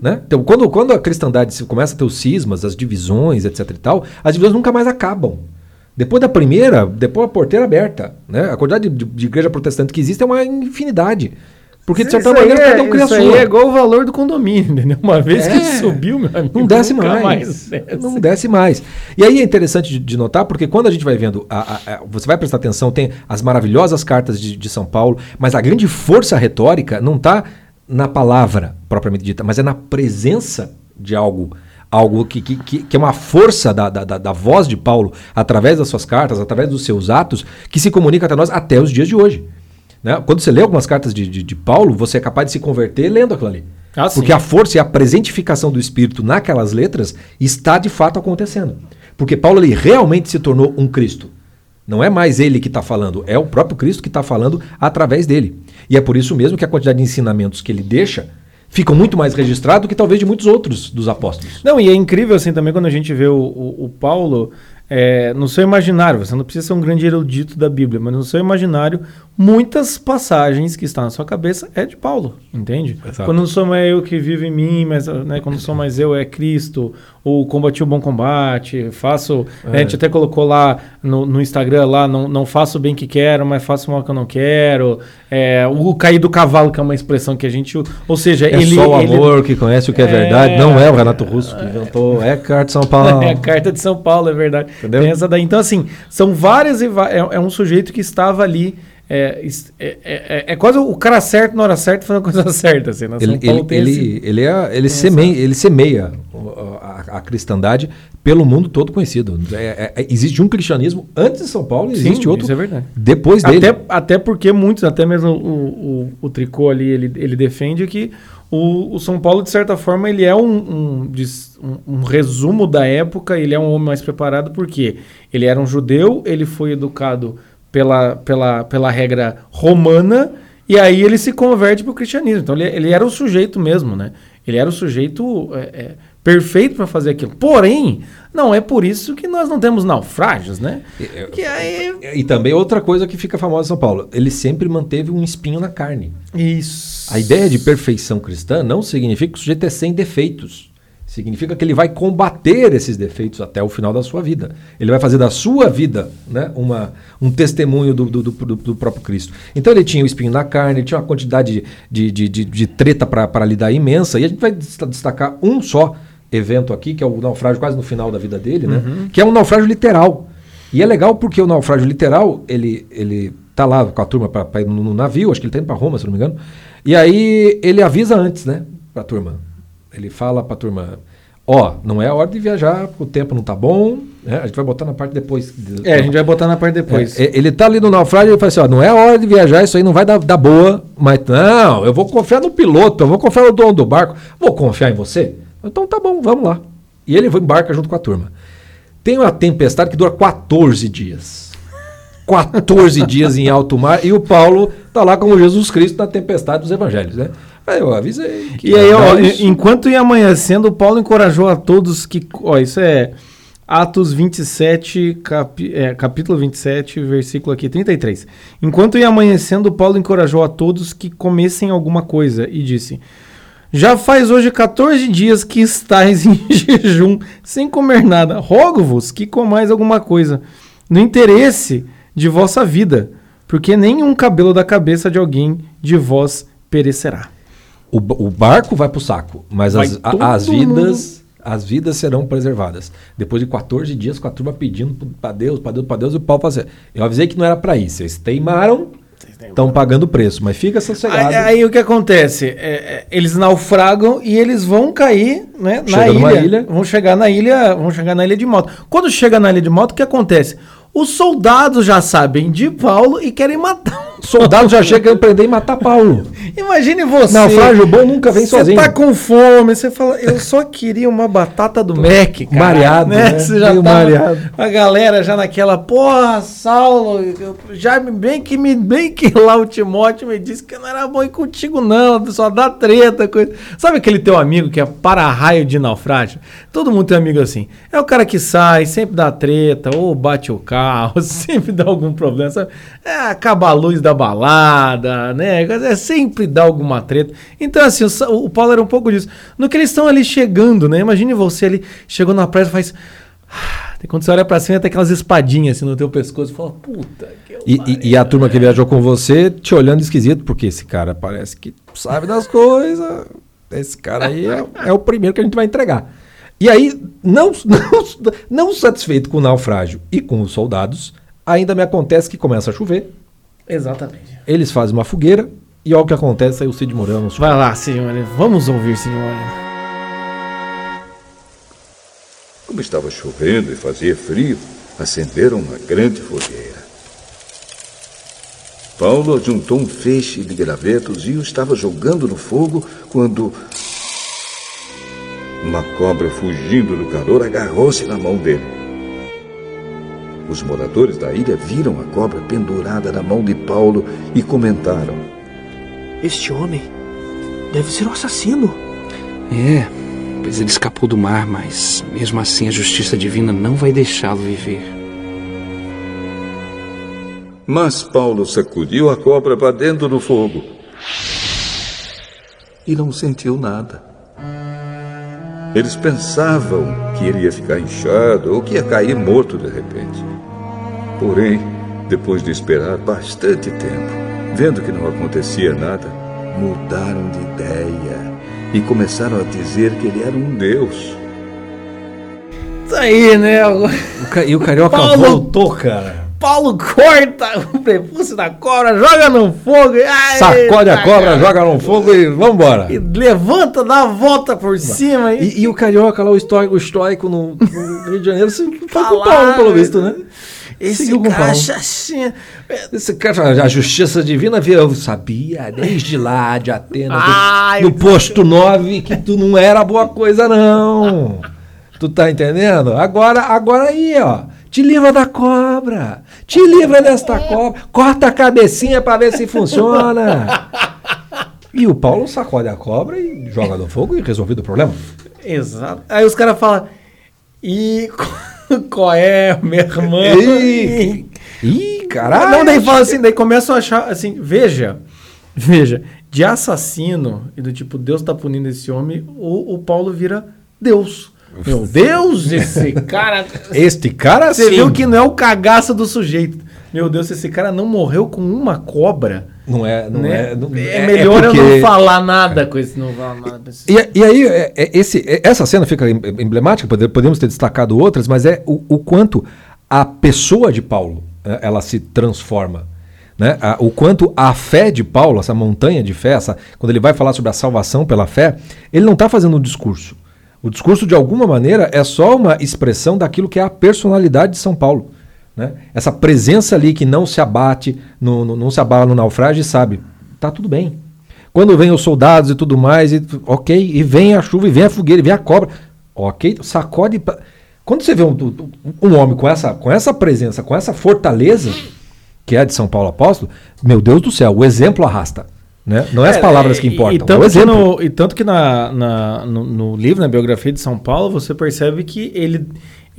Né? Então, quando, quando a cristandade começa a ter os cismas, as divisões, etc e tal, as divisões nunca mais acabam. Depois da primeira, depois a porteira aberta. Né? A quantidade de, de igreja protestante que existe é uma infinidade. Porque, de certa maneira, é- cada um cria a isso aí sua. é igual o valor do condomínio, entendeu? Uma vez que É. subiu, meu amigo, Não desce mais. desce. Não desce mais. E aí é interessante de, de notar, porque quando a gente vai vendo, a- a- a- você vai prestar atenção, tem as maravilhosas cartas de, de São Paulo, mas a grande força retórica não está na palavra propriamente dita, mas é na presença de algo. Algo que, que, que, é uma força da, da, da- voz de Paulo, através das suas cartas, através dos seus atos, que se comunica até nós até os dias de hoje. Né? Quando você lê algumas cartas de, de, de Paulo, você é capaz de se converter lendo aquilo ali. Ah. Porque a força e a presentificação do Espírito naquelas letras está de fato acontecendo. Porque Paulo ele realmente se tornou um Cristo. Não é mais ele que está falando, é o próprio Cristo que está falando através dele. E é por isso mesmo que a quantidade de ensinamentos que ele deixa ficam muito mais registrados do que talvez de muitos outros dos apóstolos. Não, e é incrível assim também quando a gente vê o, o- o Paulo é, no seu imaginário. Você não precisa ser um grande erudito da Bíblia, mas no seu imaginário, muitas passagens que estão na sua cabeça é de Paulo, entende? Exato. Quando não sou mais eu que vivo em mim, mas né, quando sou mais eu é Cristo, ou combati o bom combate, faço. né, a gente até colocou lá no, no Instagram lá, não, não faço o bem que quero, mas faço o mal que eu não quero. É, o cair do cavalo, que é uma expressão que a gente. Ou seja, É ele. só o ele- amor que conhece o que é, É. verdade. Não é o Renato Russo que inventou, é carta de São Paulo. É a carta de São Paulo, é verdade. Entendeu? Tem essa daí. Então, assim, são várias e va- é, é um sujeito que estava ali. É, é, é- é- é quase o cara certo na hora certa fazendo a coisa certa. Assim, né? Ele, ele, ele, esse- ele, é, ele, semeia, ele semeia a, a cristandade pelo mundo todo conhecido. É- é- existe um cristianismo antes de São Paulo e Sim, existe outro isso é verdade. depois dele. Até, até porque muitos, até mesmo o, o, o Tricô ali, ele, ele defende que o, o São Paulo, de certa forma, ele é um, um, um- um resumo da época, ele é um homem mais preparado, porque ele era um judeu, ele foi educado pela, pela, pela regra romana, e aí ele se converte para o cristianismo. Então ele, ele era o sujeito mesmo, né? Ele era o sujeito é, é, perfeito para fazer aquilo. Porém, não é por isso que nós não temos naufrágios, né? Que aí... E também outra coisa que fica famosa em São Paulo, ele sempre manteve um espinho na carne. Isso. A ideia de perfeição cristã não significa que o sujeito é sem defeitos. Significa que ele vai combater esses defeitos até o final da sua vida. Ele vai fazer da sua vida né, uma, um testemunho do, do, do- do próprio Cristo. Então ele tinha o espinho na carne, ele tinha uma quantidade de, de, de, de treta para lidar imensa. E a gente vai desta- destacar um só evento aqui, que é o naufrágio quase no final da vida dele, né, que é um naufrágio literal. E é legal porque o naufrágio literal, ele, ele tá lá com a turma para ir no, no navio, acho que ele tá indo para Roma, se não me engano. E aí ele avisa antes, né, pra turma. Ele fala pra turma, ó, não é a hora de viajar, porque o tempo não tá bom, né? A gente vai botar na parte depois. de- É, a gente vai botar na parte depois. É, é, ele tá ali no naufrágio e ele fala assim, ó, não é a hora de viajar, isso aí não vai dar, dar boa, mas não, eu vou confiar no piloto, eu vou confiar no dono do barco, vou confiar em você? Então tá bom, vamos lá. E ele vai embarca junto com a turma. Tem uma tempestade que dura 14 dias. 14 dias em alto mar e o Paulo tá lá como Jesus Cristo na tempestade dos evangelhos, né? Aí eu avisei. E aí, ó, enquanto ia amanhecendo, o Paulo encorajou a todos que. Ó, isso é Atos 27, capi, é, capítulo 27, versículo aqui, 33. Enquanto ia amanhecendo, Paulo encorajou a todos que comessem alguma coisa e disse: Já faz hoje 14 dias que estáis em jejum, sem comer nada. Rogo-vos que comais alguma coisa. no interesse de vossa vida, porque nenhum cabelo da cabeça de alguém de vós perecerá. O, o barco vai pro saco, mas Vai as, a- as vidas as vidas serão preservadas. Depois de 14 dias com a turma pedindo para Deus, para Deus, para Deus, e o pau fazer. Eu avisei que não era para isso. Vocês teimaram, estão pagando o preço, mas fica sossegado. Aí, aí o que acontece? É, é, eles naufragam e eles vão cair né, na ilha, ilha. Vão chegar na ilha. Vão chegar na ilha de moto. Quando chega na ilha de moto, o que acontece? Os soldados já sabem de Paulo e querem matar. Soldado já chega a empreender e matar Paulo. Imagine você. Naufrágio bom nunca vem Você sozinho. tá com fome, você fala, eu só queria uma batata do Mac, cara. mareado, né? Você já Meio tava- mareado. A galera já naquela, porra, Saulo, eu- já bem que me bem que lá o Timóteo me disse que não era bom ir contigo não, só dá treta, coisa. Sabe aquele teu amigo que é para-raio de naufrágio? Todo mundo tem amigo assim. É o cara que sai, sempre dá treta, ou bate o carro, sempre dá algum problema, sabe? É, acaba a luz da balada, né? É sempre dá alguma treta. Então, assim, o, o Paulo era um pouco disso. No que eles estão ali chegando, né? Imagine você ali, chegou na praia e faz. E quando você olha pra cima, tem aquelas espadinhas assim no teu pescoço e fala, puta que E, e- e a turma que viajou com você te olhando esquisito, porque esse cara parece que sabe das coisas. Esse cara aí é, é o primeiro que a gente vai entregar. E aí, não, não, não satisfeito com o naufrágio e com os soldados, ainda me acontece que começa a chover, Exatamente. eles fazem uma fogueira, e olha o que acontece aí o Cid Moramos. Vai lá, senhora. Vamos ouvir, senhora. Como estava chovendo e fazia frio, acenderam uma grande fogueira. Paulo juntou um feixe de gravetos e o estava jogando no fogo quando uma cobra fugindo do calor agarrou-se na mão dele. Os moradores da ilha viram a cobra pendurada na mão de Paulo e comentaram: Este homem deve ser o assassino. É, pois ele escapou do mar, mas mesmo assim a justiça divina não vai deixá-lo viver. Mas Paulo sacudiu a cobra para dentro do fogo e não sentiu nada. Eles pensavam que ele ia ficar inchado ou que ia cair morto de repente. Porém, depois de esperar bastante tempo, vendo que não acontecia nada, mudaram de ideia e começaram a dizer que ele era um deus. Isso aí, né? O O ca- E o Carioca Paulo- voltou, cara. Paulo corta o prepúcio da cobra, joga no fogo. e- Ai, Sacode a eita, cobra, cara. joga no fogo e vambora. E levanta, dá a volta por cima. E, E, e o Carioca lá, o histórico, o histórico no, no Rio de Janeiro, se- foi com o Paulo, pelo visto, né? Esse seguiu com cara Paulo. chachinha. Esse cara, a justiça divina, viu? eu sabia desde lá de Atenas, do- Ai, do, posto 9, que tu não era boa coisa, não. Tu tá entendendo? Agora, agora aí, ó. Te livra da cobra. Te livra desta cobra. Corta a cabecinha pra ver se funciona. E o Paulo sacode a cobra e joga no fogo e resolvido o problema. Exato. Aí os caras falam, e qual é, irmão? Ih, Ih, caralho. Não, daí fala assim, daí começam a achar assim, veja, veja, de assassino e do tipo, Deus tá punindo esse homem, o, o Paulo vira Deus. Meu Deus, esse cara. Este cara Você sim. viu que não é o cagaço do sujeito. Meu Deus, esse cara não morreu com uma cobra. Não é, não né? é, não- é, melhor porque- eu não falar nada com esse. Não falar nada. E, e aí, é- é esse, é- essa cena fica em- emblemática, pode- podemos ter destacado outras, mas é o, o quanto a pessoa de Paulo né, ela se transforma. Né? O quanto a fé de Paulo, essa montanha de fé, essa, quando ele vai falar sobre a salvação pela fé, ele não está fazendo um discurso. O discurso, de alguma maneira, é só uma expressão daquilo que é a personalidade de São Paulo. Né? Essa presença ali que não se abate, no, no- não se abala no naufrágio e sabe, tá tudo bem. Quando vem os soldados e tudo mais, e, ok, e vem a chuva, e vem a fogueira, e vem a cobra, ok, sacode. pra- Quando você vê um, um homem com essa, com essa presença, com essa fortaleza, que é a de São Paulo Apóstolo, meu Deus do céu, o exemplo arrasta. Né? Não é as palavras que e- importam, E, é tanto que, no, e tanto que na, na- no, no livro, na biografia de São Paulo, você percebe que ele,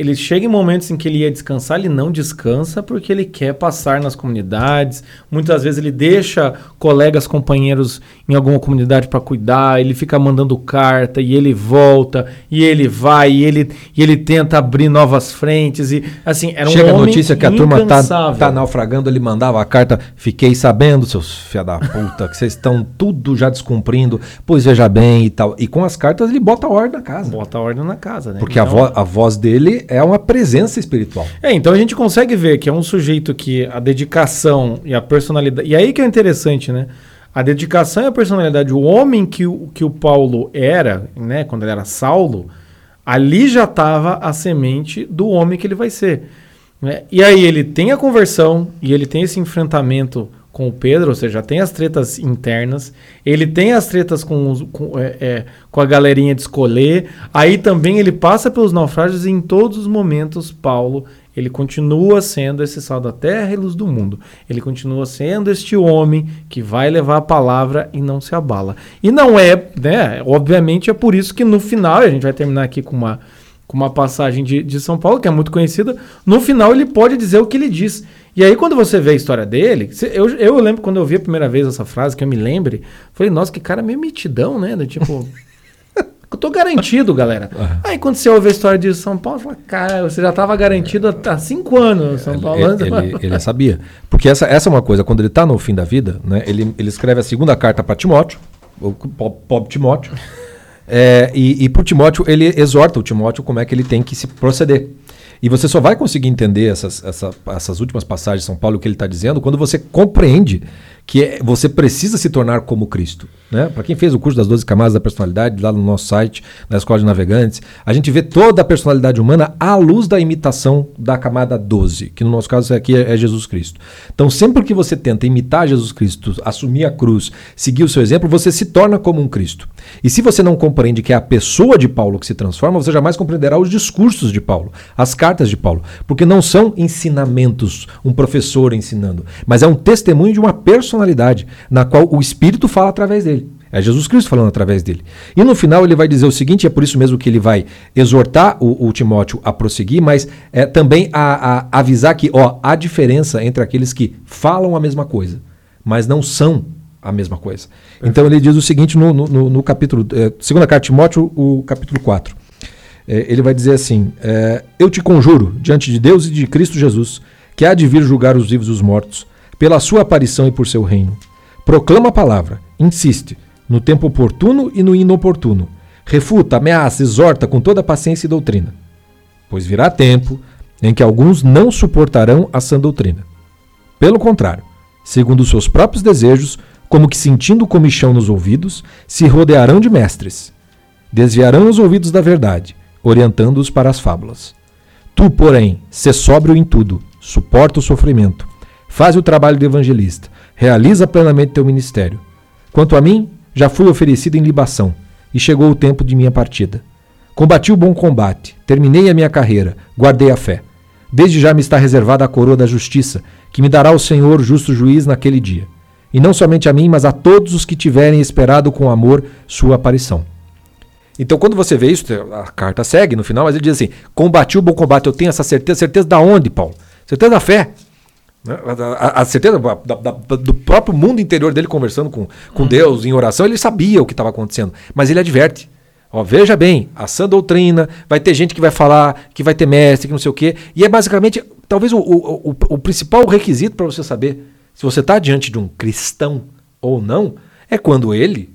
ele chega em momentos em que ele ia descansar, ele não descansa porque ele quer passar nas comunidades. Muitas vezes ele deixa colegas, companheiros em alguma comunidade para cuidar, ele fica mandando carta e ele volta e ele vai e ele, e ele tenta abrir novas frentes e assim, era um Chega a notícia que a turma tá, tá naufragando, ele mandava a carta. Fiquei sabendo, seus filha da puta, que vocês estão tudo já descumprindo. Pois veja bem e tal. E com as cartas ele bota ordem na casa. Bota ordem na casa, né? Porque a, Então- vo- a voz dele é uma presença espiritual. É, então a gente consegue ver que é um sujeito que a dedicação e a personalidade. E aí que é interessante, né? A dedicação e a personalidade, o homem que o, que o Paulo era, né, quando ele era Saulo, ali já estava a semente do homem que ele vai ser. né? E aí ele tem a conversão e ele tem esse enfrentamento com o Pedro, ou seja, tem as tretas internas, ele tem as tretas com, os- com, é, é, com a galerinha de escolher, aí também ele passa pelos naufrágios e em todos os momentos, Paulo, ele continua sendo esse sal da terra e luz do mundo. Ele continua sendo este homem que vai levar a palavra e não se abala. E não é, né, obviamente é por isso que no final, a gente vai terminar aqui com uma com uma passagem de, de São Paulo, que é muito conhecida, no final ele pode dizer o que ele diz. E aí, quando você vê a história dele, eu, eu lembro quando eu vi a primeira vez essa frase, que eu me lembre, falei, nossa, que cara meio mitidão, né? Do tipo. Eu tô garantido, galera. Aí quando você ouve a história de São Paulo, fala, cara, você já tava garantido há cinco anos, São Paulo. Ele, ele, ele sabia. Porque essa, essa é uma coisa, quando ele está no fim da vida, né, ele, ele escreve a segunda carta para Timóteo, o po- pobre Timóteo, é, e, e por Timóteo ele exorta o Timóteo como é que ele tem que se proceder. E você só vai conseguir entender essas, essa- essas últimas passagens de São Paulo, o que ele está dizendo, quando você compreende que é- você precisa se tornar como Cristo. Né? Para quem fez o curso das 12 camadas da personalidade, lá no nosso site, na Escola de Navegantes, a gente vê toda a personalidade humana à luz da imitação da camada 12, que no nosso caso aqui é, é Jesus Cristo. Então, sempre que você tenta imitar Jesus Cristo, assumir a cruz, seguir o seu exemplo, você se torna como um Cristo. E se você não compreende que é a pessoa de Paulo que se transforma, você jamais compreenderá os discursos de Paulo, as cartas de Paulo, porque não são ensinamentos, um professor ensinando, mas é um testemunho de uma personalidade na qual o Espírito fala através dele. É Jesus Cristo falando através dele. E no final ele vai dizer o seguinte, é por isso mesmo que ele vai exortar o, o Timóteo a prosseguir, mas é, também a, a avisar que ó, há diferença entre aqueles que falam a mesma coisa, mas não são a mesma coisa. Então ele diz o seguinte no, no- no, no capítulo, é, segunda carta de Timóteo, o capítulo 4. É, ele vai dizer assim: é, Eu te conjuro, diante de Deus e de Cristo Jesus, que há de vir julgar os vivos e os mortos, pela sua aparição e por seu reino. Proclama a palavra, insiste, no tempo oportuno e no inoportuno. Refuta, ameaça, exorta com toda paciência e doutrina. Pois virá tempo em que alguns não suportarão a sã doutrina. Pelo contrário, segundo seus próprios desejos, como que sentindo comichão nos ouvidos, se rodearão de mestres. Desviarão os ouvidos da verdade, orientando-os para as fábulas. Tu, porém, sê sóbrio em tudo, suporta o sofrimento, faz o trabalho de evangelista, realiza plenamente teu ministério. Quanto a mim, já fui oferecido em libação, e chegou o tempo de minha partida. Combati o bom combate, terminei a minha carreira, guardei a fé. Desde já me está reservada a coroa da justiça, que me dará o Senhor, justo juiz, naquele dia. E não somente a mim, mas a todos os que tiverem esperado com amor sua aparição. Então, quando você vê isso, a carta segue no final, mas ele diz assim: combati o bom combate, eu tenho essa certeza. Certeza da onde, Paulo? Certeza da fé. Né? A, a- a certeza da- da- da- do próprio mundo interior dele conversando com, com Deus em oração, ele sabia o que estava acontecendo, mas ele adverte. Ó, veja bem, a sã doutrina, vai ter gente que vai falar, que vai ter mestre, que não sei o quê. E é basicamente, talvez, o, o, o, o principal requisito para você saber se você está diante de um cristão ou não, é quando ele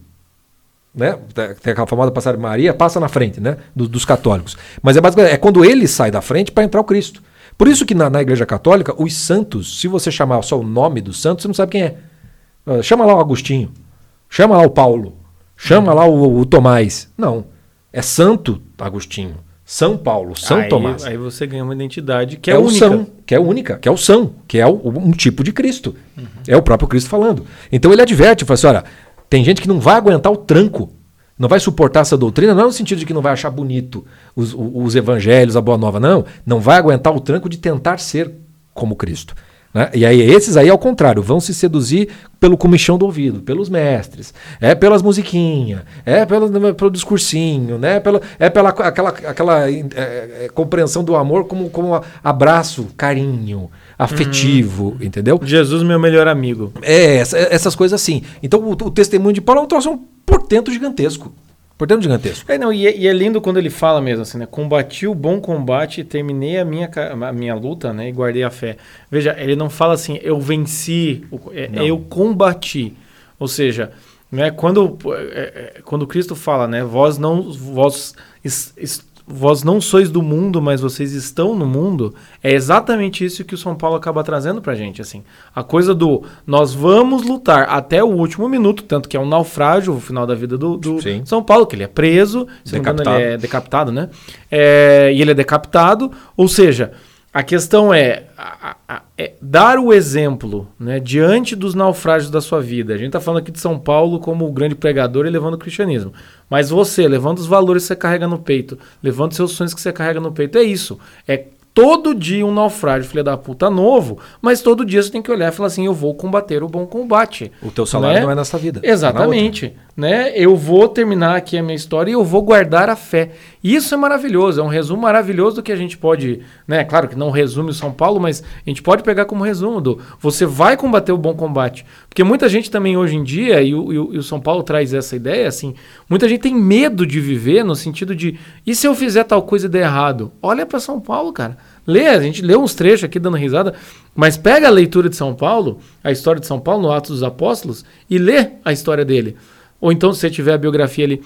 né? Tem aquela famosa passagem Maria, passa na frente, né? do- dos católicos. Mas é basicamente é quando ele sai da frente para entrar o Cristo. Por isso que na, na Igreja Católica, os santos, se você chamar só o nome dos santos, você não sabe quem é. Ah, Chama lá o Agostinho, chama lá o Paulo, chama lá o, o Tomás. Não. É Santo Agostinho, São Paulo, São aí, Tomás. Aí você ganha uma identidade que é, é, o única. são, que é única, que é o são, que é o- um tipo de Cristo. É o próprio Cristo falando. Então ele adverte, fala assim, olha, tem gente que não vai aguentar o tranco, não vai suportar essa doutrina, não é no sentido de que não vai achar bonito os, os evangelhos, a boa nova, não. Não vai aguentar o tranco de tentar ser como Cristo. Né? E aí esses aí, ao contrário, vão se seduzir pelo comichão do ouvido, pelos mestres, é pelas musiquinhas, é pelo, pelo discursinho, né? Pela, é pela aquela, aquela é, é, compreensão do amor como, como abraço, carinho, afetivo, entendeu? Jesus, meu melhor amigo. É, essa- essas coisas assim. Então o, o testemunho de Paulo é um troço um portento gigantesco. Portento gigantesco. É, não, e, é, e é lindo quando ele fala mesmo assim, né? Combati o bom combate, terminei a minha, a minha luta, né? E guardei a fé. Veja, ele não fala assim, eu venci, é, é eu combati. Ou seja, né? Quando, é, é, quando Cristo fala, né? Vós não, vós, es- es- vós não sois do mundo, mas vocês estão no mundo. É exatamente isso que o São Paulo acaba trazendo pra gente, assim. A coisa do nós vamos lutar até o último minuto, tanto que é um naufrágio, o final da vida do, do. São Paulo, que ele é preso, se não me engano, ele é decapitado, né? É, e ele é decapitado, ou seja, a questão é, a- a- é dar o exemplo né, diante dos naufrágios da sua vida. A gente está falando aqui de São Paulo como o grande pregador e levando o cristianismo. Mas você, levando os valores que você carrega no peito, levando seus sonhos que você carrega no peito, é isso. É todo dia um naufrágio, filha da puta, novo, mas todo dia você tem que olhar e falar assim: eu vou combater o bom combate. O teu salário Né? não é nessa vida. é. Exatamente. Né? Eu vou terminar aqui a minha história e eu vou guardar a fé. Isso é maravilhoso, é um resumo maravilhoso do que a gente pode, né? Claro que não resume o São Paulo, mas a gente pode pegar como resumo do você vai combater o bom combate. Porque muita gente também hoje em dia, e o, e o- e o São Paulo traz essa ideia, assim, muita gente tem medo de viver no sentido de, e se eu fizer tal coisa e der errado? Olha para São Paulo, cara. Lê, a gente leu uns trechos aqui dando risada, mas pega a leitura de São Paulo, a história de São Paulo no Atos dos Apóstolos, e lê a história dele. Ou então, se você tiver a biografia ali,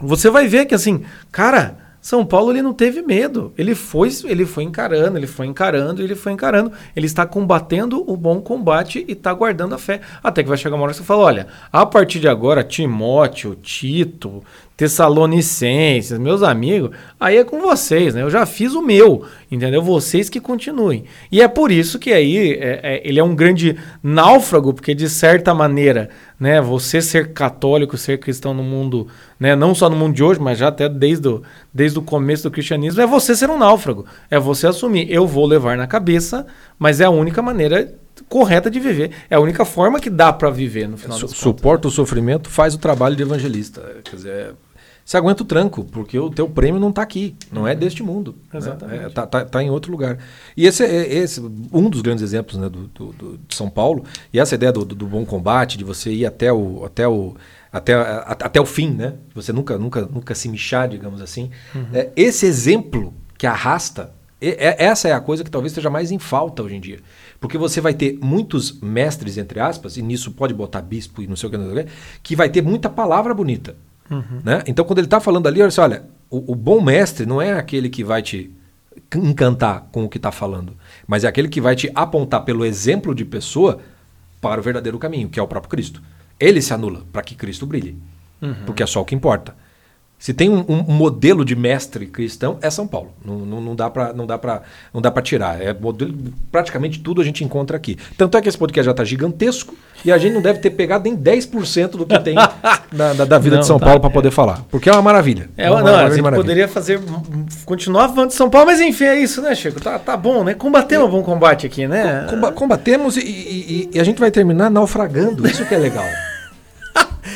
você vai ver que assim, cara, São Paulo ele não teve medo. Ele foi, ele foi encarando, ele foi encarando, ele foi encarando. Ele está combatendo o bom combate e está guardando a fé. Até que vai chegar uma hora que você fala: olha, a partir de agora, Timóteo, Tito, Tessalonicenses, meus amigos, aí é com vocês, né? Eu já fiz o meu, entendeu? Vocês que continuem. E é por isso que aí é- é- ele é um grande náufrago, porque de certa maneira, né, você ser católico, ser cristão no mundo, né, não só no mundo de hoje, mas já até desde o, desde o começo do cristianismo, é você ser um náufrago. É você assumir, eu vou levar na cabeça, mas é a única maneira correta de viver. É a única forma que dá para viver no final Su- das contas. suporta o sofrimento, faz o trabalho de evangelista. Quer dizer, você aguenta o tranco, porque o teu prêmio não está aqui, não é deste mundo. né? Exatamente. É, tá, tá- tá em outro lugar. E esse é esse, um dos grandes exemplos né, do, do- do- de São Paulo. E essa ideia do, do- bom combate, de você ir até o, até o, até, a- até o fim, né? Você nunca, nunca, nunca se mexer, digamos assim. É, esse exemplo que arrasta, e- é- essa é a coisa que talvez esteja mais em falta hoje em dia. Porque você vai ter muitos mestres, entre aspas, e nisso pode botar bispo e não sei o que, não sei o que, que vai ter muita palavra bonita. Né? Então, quando ele está falando ali, olha, assim, olha o, o bom mestre não é aquele que vai te encantar com o que está falando, mas é aquele que vai te apontar pelo exemplo de pessoa para o verdadeiro caminho, que é o próprio Cristo. Ele se anula para que Cristo brilhe, porque é só o que importa. Se tem um, um modelo de mestre cristão, é São Paulo. Não, não, não dá para não dá para não dá para tirar. É modelo, praticamente tudo a gente encontra aqui. Tanto é que esse podcast já está gigantesco e a gente não deve ter pegado nem 10% do que tem da, da- da vida Não, de São tá. Paulo para poder falar. Porque é uma maravilha. É, uma não, maravilha, a gente maravilha. poderia fazer. continuar falando de São Paulo, mas enfim, é isso, né, Chico? Tá, tá bom, né? Combater um bom combate aqui, né? Comba- combatemos e- e- e a gente vai terminar naufragando. Isso que é legal.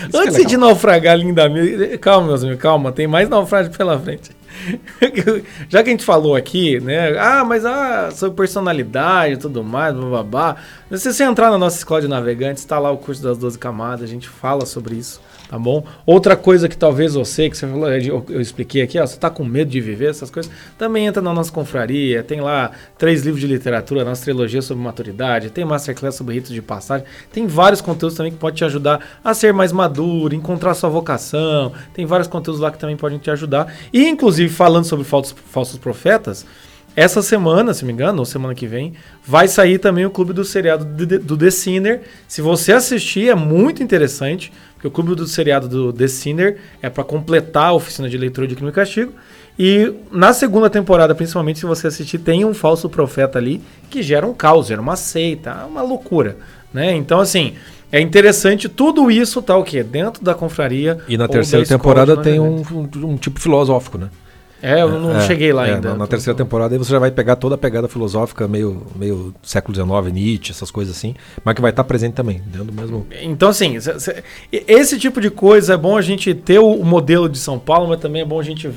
É Antes legal. de naufragar lindamente. Calma, meus amigos, calma, tem mais naufrágio pela frente. Já que a gente falou aqui, né? Ah, mas ah, sobre personalidade e tudo mais, babá. Se você entrar na nossa escola de navegantes, está lá o curso das 12 camadas, a gente fala sobre isso, tá bom? Outra coisa que talvez você, que você falou, eu, eu expliquei aqui, ó, você tá com medo de viver essas coisas, também entra na nossa confraria, tem lá três livros de literatura, nossa trilogia sobre maturidade, tem masterclass sobre ritos de passagem, tem vários conteúdos também que podem te ajudar a ser mais maduro, encontrar sua vocação, tem vários conteúdos lá que também podem te ajudar. E inclusive falando sobre falsos, falsos profetas, essa semana, se me engano, ou semana que vem, vai sair também o clube do seriado do, The Sinner. Se você assistir, é muito interessante, porque o clube do seriado do The Sinner é para completar a oficina de leitura de crime e castigo. E na segunda temporada, principalmente, se você assistir, tem um falso profeta ali que gera um caos, gera uma seita, uma loucura, né? Então, assim, é interessante, tudo isso tá o quê? Dentro da confraria. E na terceira da escola temporada de tem um, um- um tipo filosófico, né? É, eu não É, cheguei lá é, ainda. Na, na terceira temporada aí você já vai pegar toda a pegada filosófica meio, meio século XIX, Nietzsche, essas coisas assim, mas que vai estar presente também, dentro do mesmo. Então, assim, esse tipo de coisa é bom a gente ter o modelo de São Paulo, mas também é bom a gente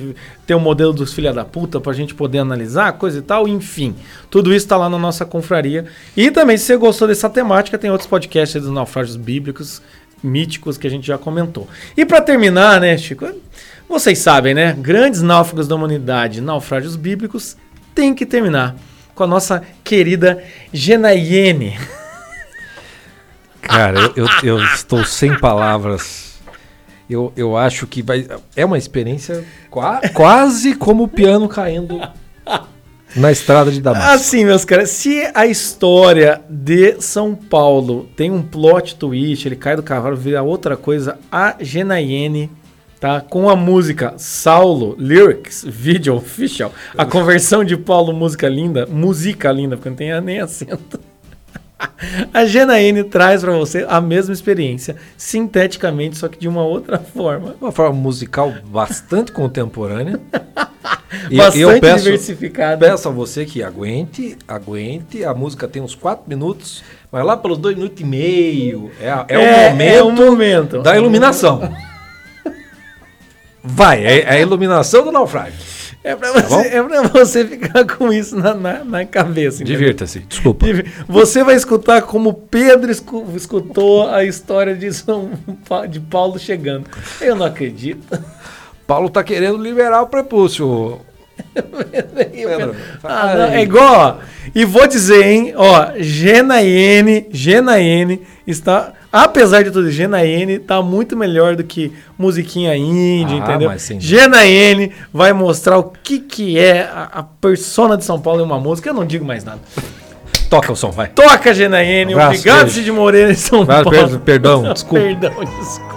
ter o modelo dos filha da puta pra gente poder analisar, coisa e tal, enfim. Tudo isso tá lá na nossa confraria. E também, se você gostou dessa temática, tem outros podcasts dos naufrágios bíblicos, míticos, que a gente já comentou. E pra terminar, né, Chico? Vocês sabem, né? Grandes náufragos da humanidade, naufrágios bíblicos, tem que terminar com a nossa querida Genaiene. Cara, eu, eu- eu estou sem palavras. Eu, eu acho que vai. É uma experiência qua- quase como o piano caindo na estrada de Damasco. Assim, meus caras, se a história de São Paulo tem um plot twist, ele cai do cavalo, vira outra coisa, a Genaiene, tá? Com a música Saulo, Lyrics, Video Official, a conversão de Paulo Música Linda, música linda, porque não tem nem acento. A Genaiene traz pra você a mesma experiência, sinteticamente, só que de uma outra forma. Uma forma musical bastante contemporânea. E Bastante eu peço, diversificada. peço a você que aguente, aguente. A música tem uns 4 minutos, mas lá pelos 2 minutos e meio é, a- é o momento é o momento. da iluminação. Vai, é, é a iluminação do naufrágio. É pra, Tá você, é pra você ficar com isso na, na, na cabeça. Divirta-se. Desculpa. Você vai escutar como Pedro escu- escutou a história de, São de Paulo chegando. Eu não acredito. Paulo tá querendo liberar o prepúcio. Pedro, Ah, não, é igual, ó. E vou dizer, hein, ó, Genaene, Genaene está, apesar de tudo, Genaene tá muito melhor do que musiquinha indie, Ah, entendeu? Genaene vai mostrar o que que é a, a persona de São Paulo em uma música. Eu não digo mais nada. Toca o som, vai. Toca, Genaene. Abraço, Obrigado. Cid Moreira em São Paulo. per- perdão, desculpa. Perdão, desculpa.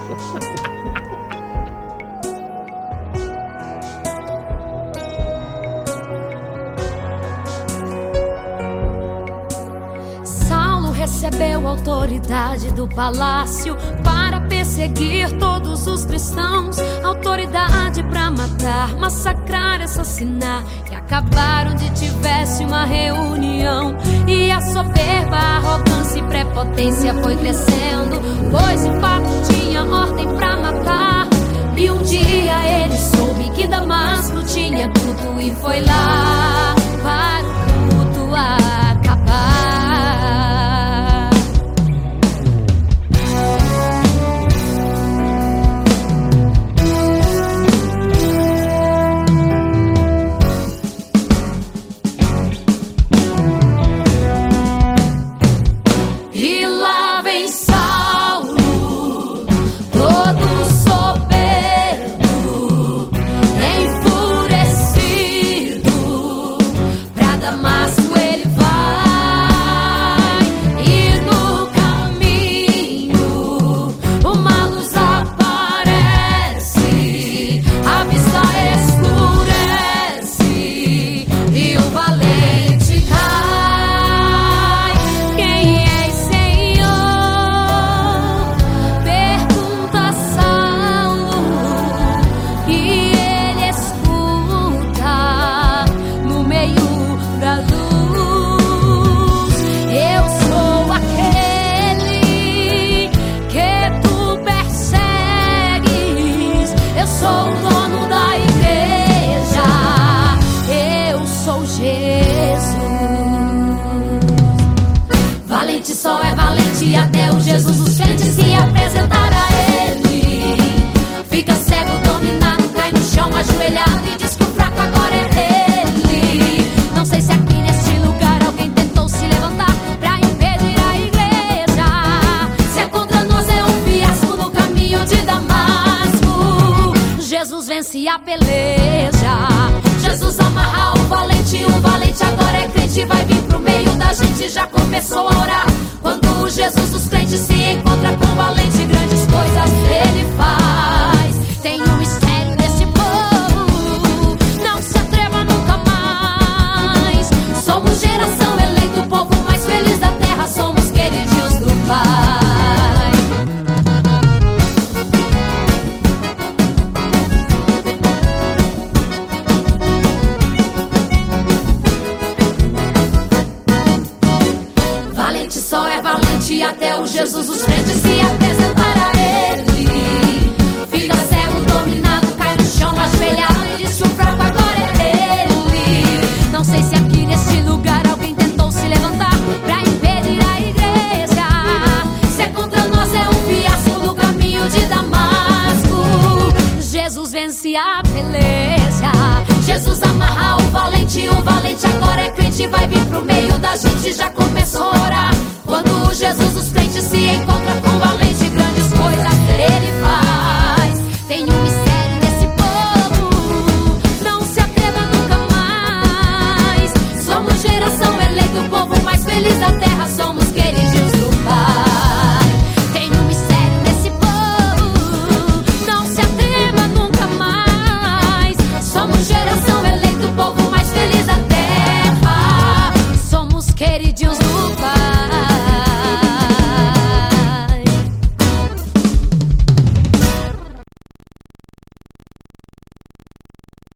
Autoridade do palácio para perseguir todos os cristãos, autoridade para matar, massacrar, assassinar. E acabaram de tivesse uma reunião e a soberba, arrogância e prepotência foi crescendo, pois de fato tinha ordem para matar. E um dia ele soube que Damasco tinha tudo e foi lá para o culto acabar.